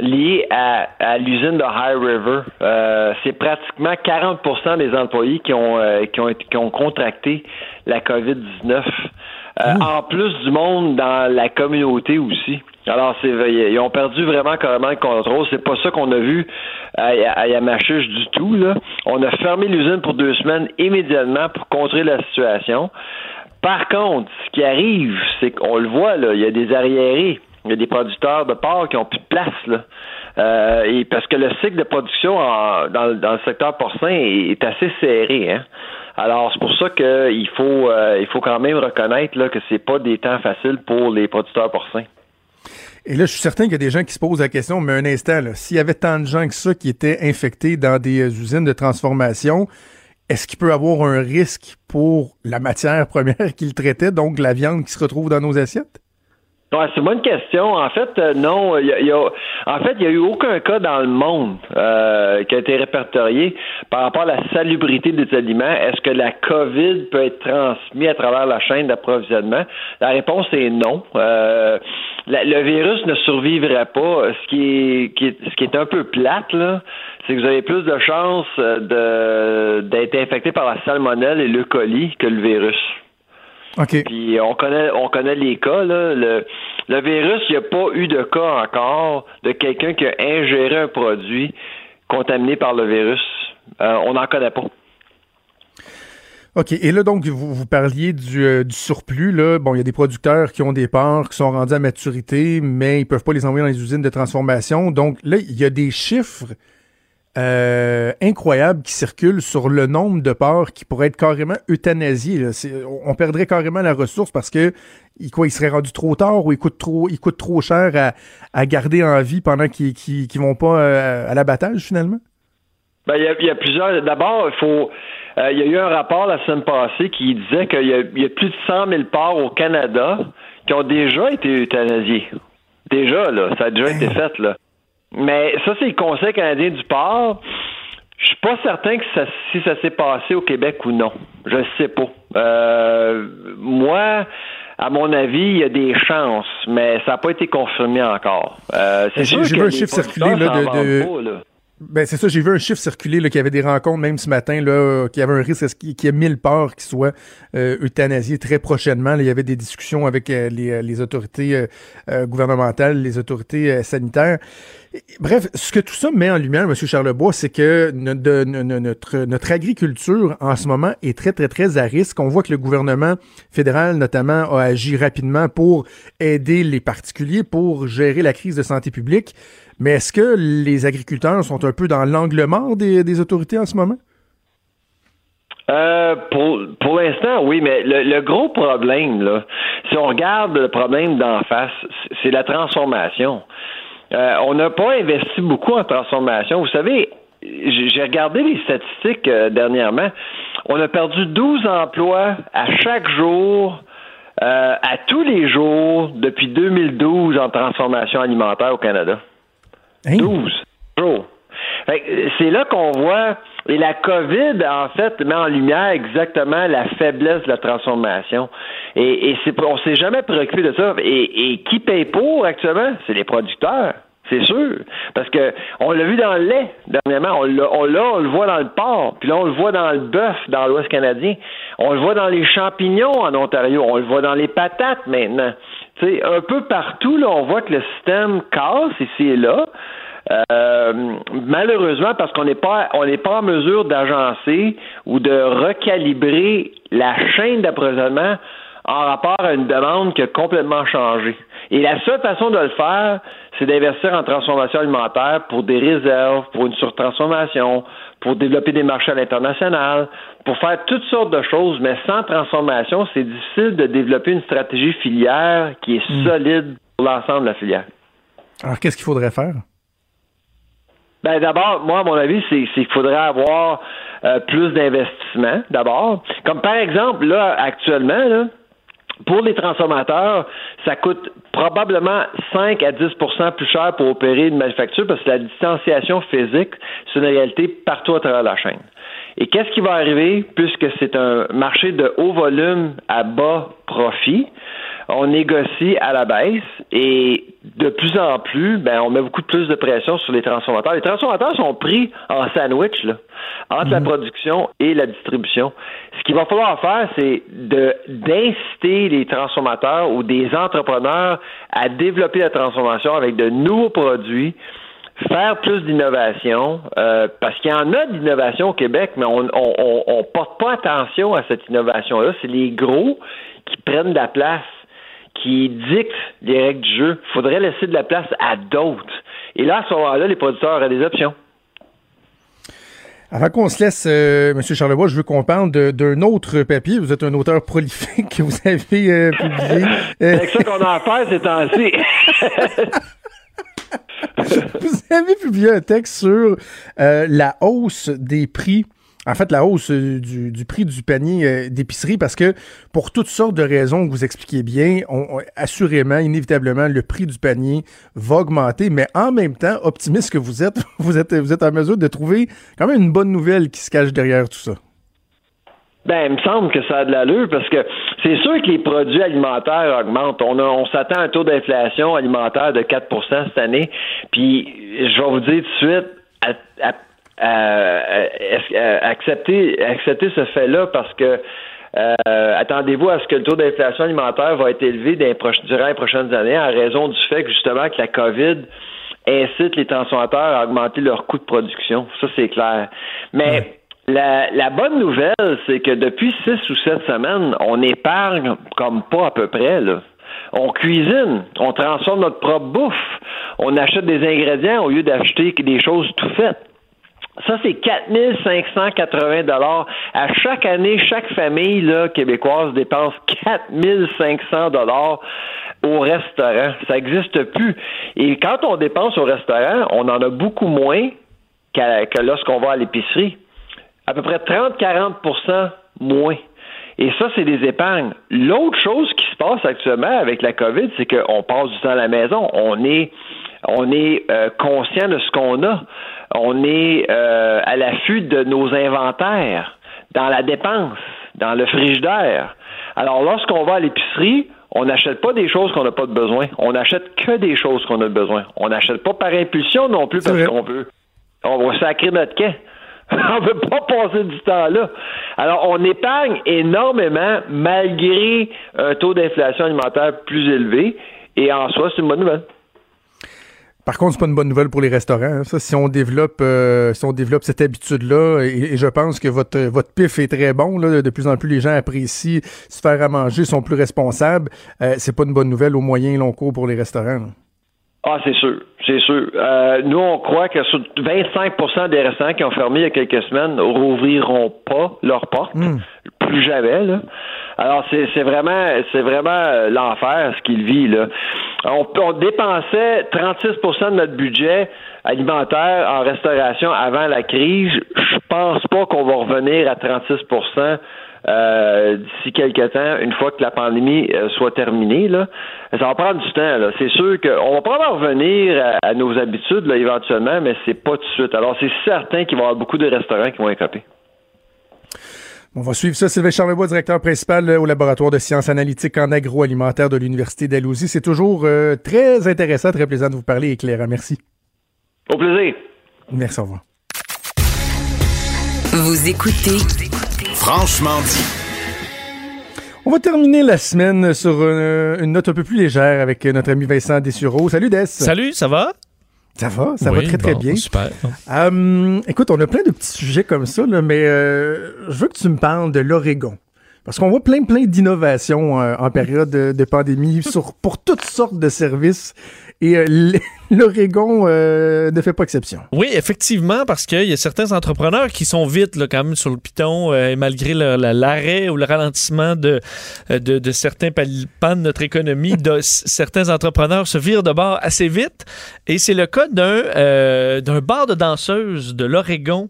liés à, à l'usine de High River. Euh, c'est pratiquement 40% des employés qui ont, euh, qui ont, qui ont contracté la COVID-19. Euh, En plus du monde dans la communauté aussi. Alors, c'est ils ont perdu vraiment carrément le contrôle. C'est pas ça qu'on a vu à, à Yamachiche du tout. Là. On a fermé l'usine pour deux semaines immédiatement pour contrer la situation. Par contre, ce qui arrive, c'est qu'on le voit, là, il y a des arriérés. Il y a des producteurs de porc qui ont plus de place. Euh, parce que le cycle de production dans, le secteur porcin est, assez serré, hein. Alors c'est pour ça qu'il faut euh, faut quand même reconnaître là, que c'est pas des temps faciles pour les producteurs porcins. Et là, je suis certain qu'il y a des gens qui se posent la question, mais un instant, s'il y avait tant de gens que ça qui étaient infectés dans des euh, usines de transformation, est-ce qu'il peut avoir un risque pour la matière première qu'ils traitaient, donc la viande qui se retrouve dans nos assiettes? Ouais, c'est une bonne question. En fait, euh, non. Y a, y a- en fait, il n'y a eu aucun cas dans le monde euh, qui a été répertorié par rapport à la salubrité des aliments. Est-ce que la COVID peut être transmise à travers la chaîne d'approvisionnement? La réponse est non. Euh, le virus ne survivrait pas. Ce qui est, qui est- ce qui est un peu plate, là, c'est que vous avez plus de chances de, d'être infecté par la salmonelle et le colis que le virus. Puis on connaît on connaît les cas là. Le, le virus, il n'y a pas eu de cas encore de quelqu'un qui a ingéré un produit contaminé par le virus. Euh, on n'en connaît pas. OK. Et là, donc, vous, vous parliez du, euh, du surplus. Là. Bon, il y a des producteurs qui ont des porcs qui sont rendus à maturité, mais ils peuvent pas les envoyer dans les usines de transformation. Donc, là, il y a des chiffres euh, incroyables qui circulent sur le nombre de porcs qui pourraient être carrément euthanasiés. là. On perdrait carrément la ressource parce que il, quoi, il serait rendu trop tard ou il coûte trop, il coûte trop cher à, à garder en vie pendant qu'ils qu'ils, qu'ils vont pas euh, à l'abattage, finalement? Ben, il y a, il y a plusieurs. D'abord, il faut. euh, il y a eu un rapport la semaine passée qui disait qu'il y, a- il y a plus de 100 000 porcs au Canada qui ont déjà été euthanasiés. Déjà, là. Ça a déjà été fait, là. Mais ça, c'est le Conseil canadien du porc. Je suis pas certain que ça, si ça s'est passé au Québec ou non. Je sais pas. Euh, moi, à mon avis, il y a des chances, mais ça n'a pas été confirmé encore. Euh, c'est sûr j'ai que vu un les chiffre circuler là, de, de- vendent pas, là. Ben c'est ça, j'ai vu un chiffre circuler qu'il y avait des rencontres même ce matin là, qu'il y avait un risque qu'il y ait mille peurs qui soient euh, euthanasiés très prochainement. Là, il y avait des discussions avec euh, les, euh, autorités euh, euh, gouvernementales, les autorités sanitaires. Bref, ce que tout ça met en lumière, M. Charlebois, c'est que notre, notre, notre agriculture en ce moment est très, très, très à risque. On voit que le gouvernement fédéral, notamment, a agi rapidement pour aider les particuliers, pour gérer la crise de santé publique. Mais est-ce que les agriculteurs sont un peu dans l'angle mort des, autorités en ce moment? Euh, pour pour l'instant, oui, mais le, le, gros problème, là, si on regarde le problème d'en face, c'est la transformation. Euh, on n'a pas investi beaucoup en transformation. Vous savez, j'ai regardé les statistiques euh, dernièrement. On a perdu 12 emplois à chaque jour, euh, à tous les jours, depuis 2012 en transformation alimentaire au Canada. 12 jours. C'est là qu'on voit, et la COVID, en fait, met en lumière exactement la faiblesse de la transformation. Et, et on s'est jamais préoccupé de ça. Et, et qui paye pour actuellement? C'est les producteurs. C'est sûr. Parce que on l'a vu dans le lait dernièrement. On l'a, on, on le voit dans le porc. Puis là, on le voit dans le bœuf dans l'Ouest canadien. On le voit dans les champignons en Ontario. On le voit dans les patates maintenant. Sais, un peu partout, là, on voit que le système casse ici et là. Euh, malheureusement, parce qu'on n'est pas on n'est pas en mesure d'agencer ou de recalibrer la chaîne d'approvisionnement en rapport à une demande qui a complètement changé. Et la seule façon de le faire, c'est d'investir en transformation alimentaire pour des réserves, pour une surtransformation, pour développer des marchés à l'international, pour faire toutes sortes de choses, mais sans transformation, c'est difficile de développer une stratégie filière qui est hmm. solide pour l'ensemble de la filière. Alors, qu'est-ce qu'il faudrait faire? Ben d'abord, moi, à mon avis, c'est qu'il faudrait avoir euh, plus d'investissement, d'abord. Comme par exemple, là, actuellement, là, pour les transformateurs, ça coûte probablement 5 à 10% plus cher pour opérer une manufacture parce que la distanciation physique, c'est une réalité partout à travers la chaîne. Et qu'est-ce qui va arriver puisque c'est un marché de haut volume à bas profit? On négocie à la baisse et de plus en plus, ben, on met beaucoup plus de pression sur les transformateurs. Les transformateurs sont pris en sandwich là, entre la mhm. production et la distribution. Ce qu'il va falloir faire, c'est d'inciter les transformateurs ou des entrepreneurs à développer la transformation avec de nouveaux produits faire plus d'innovation, euh, parce qu'il y en a d'innovation au Québec, mais on, on, on, porte pas attention à cette innovation-là. C'est les gros qui prennent de la place qui dicte les règles du jeu. Il faudrait laisser de la place à d'autres. Et là, à ce moment-là, les producteurs auraient des options. Avant qu'on se laisse, euh, M. Charlebois, je veux qu'on parle d'un autre papier. Vous êtes un auteur prolifique que vous avez euh, publié. C'est avec ça qu'on a affaire ces temps-ci. vous avez publié un texte sur euh, la hausse des prix en fait, la hausse euh, du, prix du panier euh, d'épicerie, parce que pour toutes sortes de raisons que vous expliquez bien, assurément, inévitablement, le prix du panier va augmenter, mais en même temps, optimiste que vous êtes, vous êtes, vous êtes en mesure de trouver quand même une bonne nouvelle qui se cache derrière tout ça. Ben, il me semble que ça a de l'allure parce que c'est sûr que les produits alimentaires augmentent. On, s'attend à un taux d'inflation alimentaire de 4% cette année. Puis, je vais vous dire tout de suite, à euh, euh, accepter, accepter ce fait-là parce que euh, attendez-vous à ce que le taux d'inflation alimentaire va être élevé durant les prochaines années en raison du fait que justement que la COVID incite les transformateurs à augmenter leur coût de production. Ça, c'est clair. Mais la, la, bonne nouvelle, c'est que depuis six ou sept semaines, on épargne comme pas à peu près. Là. On cuisine, on transforme notre propre bouffe, on achète des ingrédients au lieu d'acheter des choses tout faites. Ça, c'est 4580 dollars. À chaque année, chaque famille là, québécoise dépense 4500 dollars au restaurant. Ça n'existe plus. Et quand on dépense au restaurant, on en a beaucoup moins que lorsqu'on va à l'épicerie. À peu près 30-40% moins. Et ça, c'est des épargnes. L'autre chose qui se passe actuellement avec la COVID, c'est qu'on passe du temps à la maison. On est, on est euh, conscient de ce qu'on a on est euh, à l'affût de nos inventaires dans la dépense, dans le frigidaire. Alors, lorsqu'on va à l'épicerie, on n'achète pas des choses qu'on n'a pas de besoin. On n'achète que des choses qu'on a besoin. On n'achète pas par impulsion non plus parce qu'on veut. On va sacrer notre camp. on veut pas passer du temps là. Alors, on épargne énormément malgré un taux d'inflation alimentaire plus élevé. Et en soi, c'est une bonne nouvelle. Par contre, c'est pas une bonne nouvelle pour les restaurants. hein. Ça, si on développe, euh, si on développe cette habitude-là, et, et je pense que votre votre pif est très bon. Là, de plus en plus, les gens apprécient se faire à manger, sont plus responsables. Euh, c'est pas une bonne nouvelle au moyen et long cours pour les restaurants. là. Ah, c'est sûr, c'est sûr. Euh, nous, on croit que sur 25% des restaurants qui ont fermé il y a quelques semaines rouvriront pas leurs portes, plus jamais. Là. Alors, c'est vraiment, c'est vraiment euh, l'enfer ce qu'il vit là. On, on dépensait 36% de notre budget alimentaire en restauration avant la crise. Je pense pas qu'on va revenir à 36% euh, d'ici quelques temps, une fois que la pandémie euh, soit terminée. Là. Ça va prendre du temps. C'est sûr qu'on va probablement revenir à, à nos habitudes là, éventuellement, mais c'est pas tout de suite. Alors, c'est certain qu'il va y avoir beaucoup de restaurants qui vont écoper. On va suivre ça. Sylvain Charlebois, directeur principal euh, au laboratoire de sciences analytiques en agroalimentaire de l'Université d'Alousie. C'est toujours euh, très intéressant, très plaisant de vous parler, éclairant. Merci. Au plaisir. Merci, au revoir. Vous écoutez Franchement dit. On va terminer la semaine sur euh, une note un peu plus légère avec notre ami Vincent Dessureau. Salut Des. Salut, ça va? Ça va, ça Oui, va très très bon, bien. super. Hum, écoute, on a plein de petits sujets comme ça, là, mais euh, je veux que tu me parles de l'Oregon. Parce qu'on voit plein plein d'innovations euh, en période de, de pandémie sur, pour toutes sortes de services. Et euh, l'Oregon euh, ne fait pas exception. Oui, effectivement, parce qu'il y a certains entrepreneurs qui sont vite là, quand même sur le piton, euh, et malgré l'arrêt ou le ralentissement de, euh, de, de certains pans de notre économie, de- certains entrepreneurs se virent de bord assez vite. Et c'est le cas d'un euh, d'un bar de danseuses de l'Oregon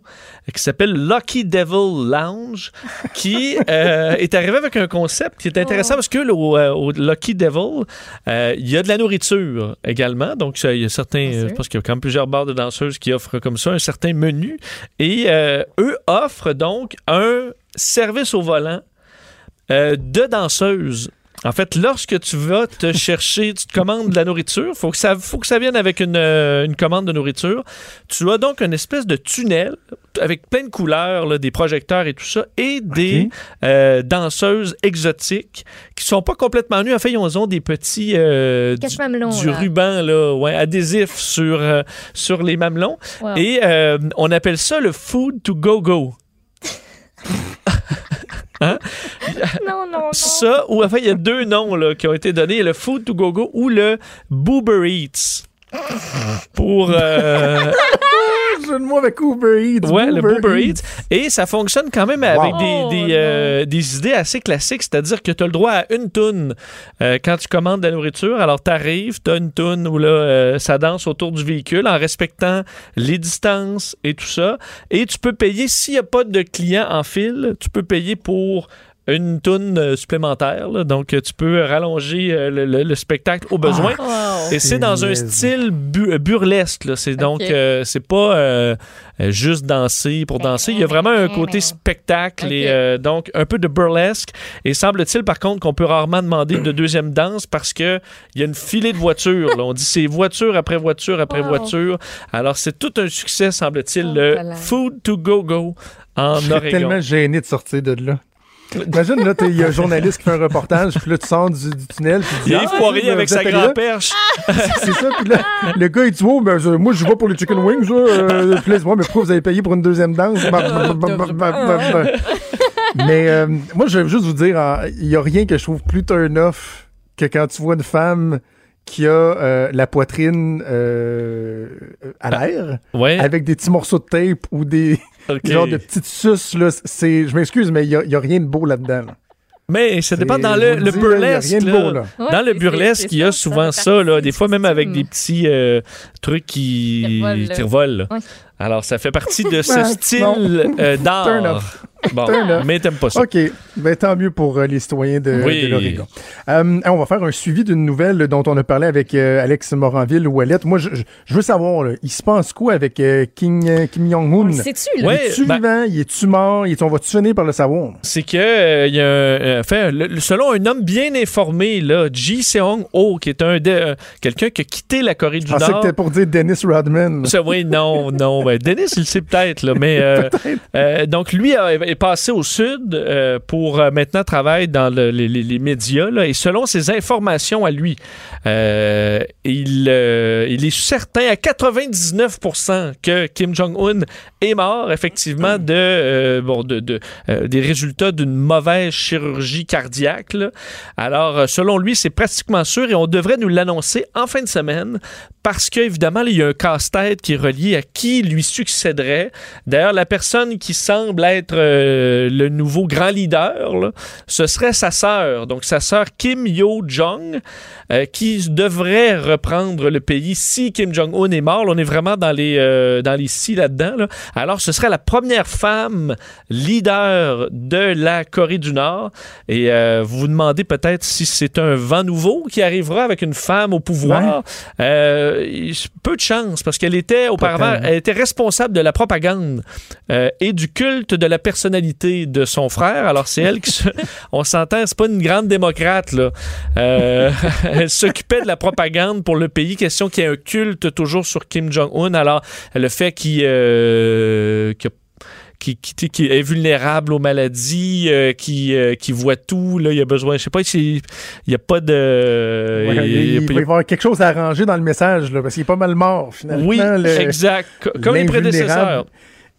qui s'appelle Lucky Devil Lounge, qui est arrivé avec un concept qui est intéressant parce que au, au Lucky Devil, il y a de la nourriture également. Donc, ça, il y a certains, euh, je pense qu'il y a quand même plusieurs bars de danseuses qui offrent comme ça un certain menu. Et euh, eux offrent donc un service au volant euh, de danseuses. En fait, lorsque tu vas te chercher, tu te commandes de la nourriture, faut que ça, faut que ça vienne avec une, euh, une commande de nourriture. Tu as donc une espèce de tunnel avec plein de couleurs, là, des projecteurs et tout ça, et des euh, danseuses exotiques qui sont pas complètement nues. En fait, ils ont, des petits euh, du, du là. ruban là, ouais, adhésif sur, euh, sur les mamelons. Wow. Et euh, on appelle ça le food to go go. Hein? Non, non, non. Ça, ou enfin, il y a deux noms là, qui ont été donnés, le Food to Go Go ou le Boober Eats. Pour. euh, Jeu de mots avec Uber Eats. ouais, le Boober Eats. Eats. Et ça fonctionne quand même avec des, Oh, des, euh, des idées assez classiques, c'est-à-dire que tu as le droit à une toune euh, quand tu commandes de la nourriture. Alors, tu arrives, tu as une toune où là, euh, ça danse autour du véhicule en respectant les distances et tout ça. Et tu peux payer, s'il n'y a pas de client en file, tu peux payer pour une toune euh, supplémentaire. là. Donc, euh, tu peux rallonger euh, le, le- le spectacle au besoin. Wow. Et c'est dans un style bu- burlesque. C'est donc, euh, c'est pas euh, juste danser pour danser. Il y a vraiment un côté spectacle et euh, donc un peu de burlesque. Et semble-t-il, par contre, qu'on peut rarement demander de deuxième danse parce que il y a une filée de voitures. là. On dit c'est voiture après voiture après Wow. voiture. Alors, c'est tout un succès, semble-t-il, Oh, le voilà. Food to Go Go en Je serais Oregon. tellement gêné de sortir de là. Imagine, là, t'es- il y a un journaliste qui fait un reportage, puis là, tu sors du, du tunnel, puis dis, Yves Ah, Poirier avec sa grande perche. C'est ça, puis là, le gars, il dit, oh, ben, je- moi, je vais pour les chicken wings, là. Euh, puis là, Ouais, mais pourquoi vous avez payé pour une deuxième danse? Bah, bah, bah, mais, euh, moi, je vais juste vous dire, hein, il y a rien que je trouve plus turn-off que quand tu vois une femme qui a euh, la poitrine euh, à l'air, Ouais. avec des petits morceaux de tape ou des Ok. genre de petites suces, là. C'est, je m'excuse, mais il y a, il y a rien de beau là-dedans, là. Mais ça dépend dans le, le dis, burlesque. rien de là. beau, là. Ouais, dans le burlesque, il y a ça, souvent ça là, des fois même avec des petits euh, trucs qui, Qui revolent. Ouais. Alors, ça fait partie de ce style euh, d'art. Bon, mais t'aimes pas ça. OK. Ben, tant mieux pour euh, les citoyens de, Oui. de l'Oregon. Euh, on va faire un suivi d'une nouvelle dont on a parlé avec euh, Alex Moranville ou Alette. Moi, je, veux savoir, là, il se passe quoi avec euh, King, euh, Kim Jong-un? sais-tu, là? Il est-tu ben- vivant? Il est-tu mort? Il est- on va-tu finir par le savoir? c'est que euh, il y a un, euh, fait, le- le- selon un homme bien informé là, Ji Seong Ho qui est un de- euh, quelqu'un qui a quitté la Corée du Je pensais que Nord. pour dire Dennis Rodman. Ça, oui, non, non. Ben, Dennis, il le sait peut-être, là, mais euh, euh, donc lui a- est passé au sud euh, pour euh, maintenant travailler dans le- les, médias et selon ses informations à lui, euh, il, il est certain à 99% que Kim Jong-un est mort effectivement de, bon, de, de, des résultats d'une mauvaise chirurgie cardiaque. Alors, selon lui, c'est pratiquement sûr et on devrait nous l'annoncer en fin de semaine parce qu'évidemment, il y a un casse-tête qui est relié à qui lui succéderait. D'ailleurs, la personne qui semble être euh, le nouveau grand leader, là, ce serait sa sœur. Donc, sa sœur Kim Yo-jong, euh, qui devrait reprendre le pays si Kim Jong-un est mort. Là, on est vraiment dans les, euh, dans les si là-dedans. là. Alors, ce serait la première femme leader de la Corée du Nord. Et euh, vous vous demandez peut-être si c'est un vent nouveau qui arrivera avec une femme au pouvoir. Peu de chance, parce qu'elle était auparavant, elle était responsable de la propagande et du culte de la personnalité de son frère. Alors, c'est elle qui se... On s'entend, c'est pas une grande démocrate, là. Euh, elle s'occupait de la propagande pour le pays. Question qu'il y ait un culte toujours sur Kim Jong-un. Alors, le fait qu'il... euh, que- qui, qui, qui est vulnérable aux maladies, euh, qui, euh, qui voit tout, là, il y a besoin, je sais pas, il n'y a pas de... Ouais, il a- a- va y avoir quelque chose à arranger dans le message, là, parce qu'il est pas mal mort, finalement. Oui, le- exact. Co- Comme les prédécesseurs.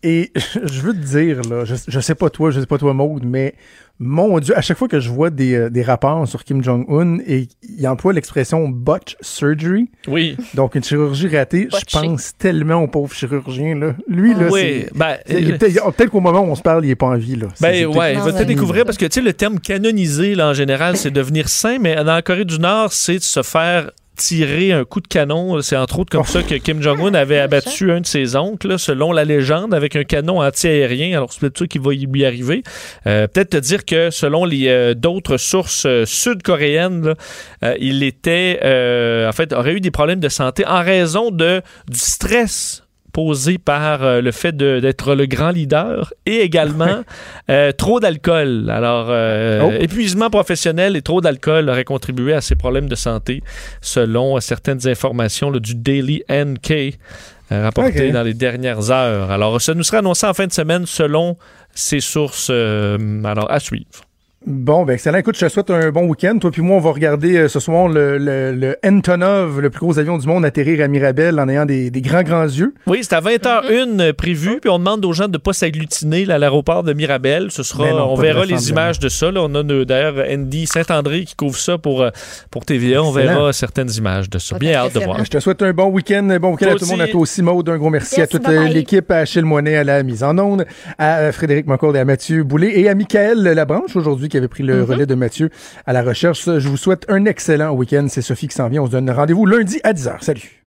Et je veux te dire, là, je, je sais pas toi, je sais pas toi, Maude, mais mon Dieu, à chaque fois que je vois des, euh, des rapports sur Kim Jong-un, et il emploie l'expression botch surgery, Oui. donc une chirurgie ratée, je pense tellement au pauvre chirurgien. Là. Lui, là, Oui, c'est... ben, est peut-être qu'au moment où on se parle, il est pas en vie. Là. Ben ouais, il va peut-être découvrir parce que tu sais le terme canonisé là en général c'est devenir saint, mais dans la Corée du Nord c'est de se faire tirer un coup de canon. C'est entre autres comme ça que Kim Jong-un avait abattu un de ses oncles, là, selon la légende, avec un canon anti-aérien. Alors, c'est peut-être ça qui va lui arriver. Euh, peut-être te dire que selon les euh, d'autres sources euh, sud-coréennes, là, euh, il était, euh, en fait, aurait eu des problèmes de santé en raison de, du stress posé par euh, le fait d'être le grand leader et également euh, trop d'alcool. Alors, euh, Oh. épuisement professionnel et trop d'alcool auraient contribué à ses problèmes de santé, selon certaines informations là, du Daily NK rapportées dans les dernières heures. Alors, ça nous sera annoncé en fin de semaine selon ces sources. alors, à suivre. Bon, ben excellent. Écoute, je te souhaite un bon week-end. Toi puis moi, on va regarder euh, ce soir le, le, le Antonov, le plus gros avion du monde, atterrir à Mirabel en ayant des, des grands, grands yeux. Oui, c'est à 20h01 euh, prévu, puis on demande aux gens de ne pas s'agglutiner là, à l'aéroport de Mirabel. Ce sera, non, on verra les images de ça. là. On a d'ailleurs Andy Saint-André qui couvre ça pour, euh, pour TVA. On verra certaines images de ça. Bien hâte de voir. Je te souhaite un bon week-end, bon week-end Toi à tout le monde, à toi aussi, Maud. Un gros merci, à toute l'équipe, à Achille Moinet à la mise en onde, à Frédéric Moncourt et à Mathieu Boulay et à Michael Labranche aujourd'hui qui avait pris le Mm-hmm. relais de Mathieu à la recherche. Je vous souhaite un excellent week-end. C'est Sophie qui s'en vient. On se donne rendez-vous lundi à 10h. Salut.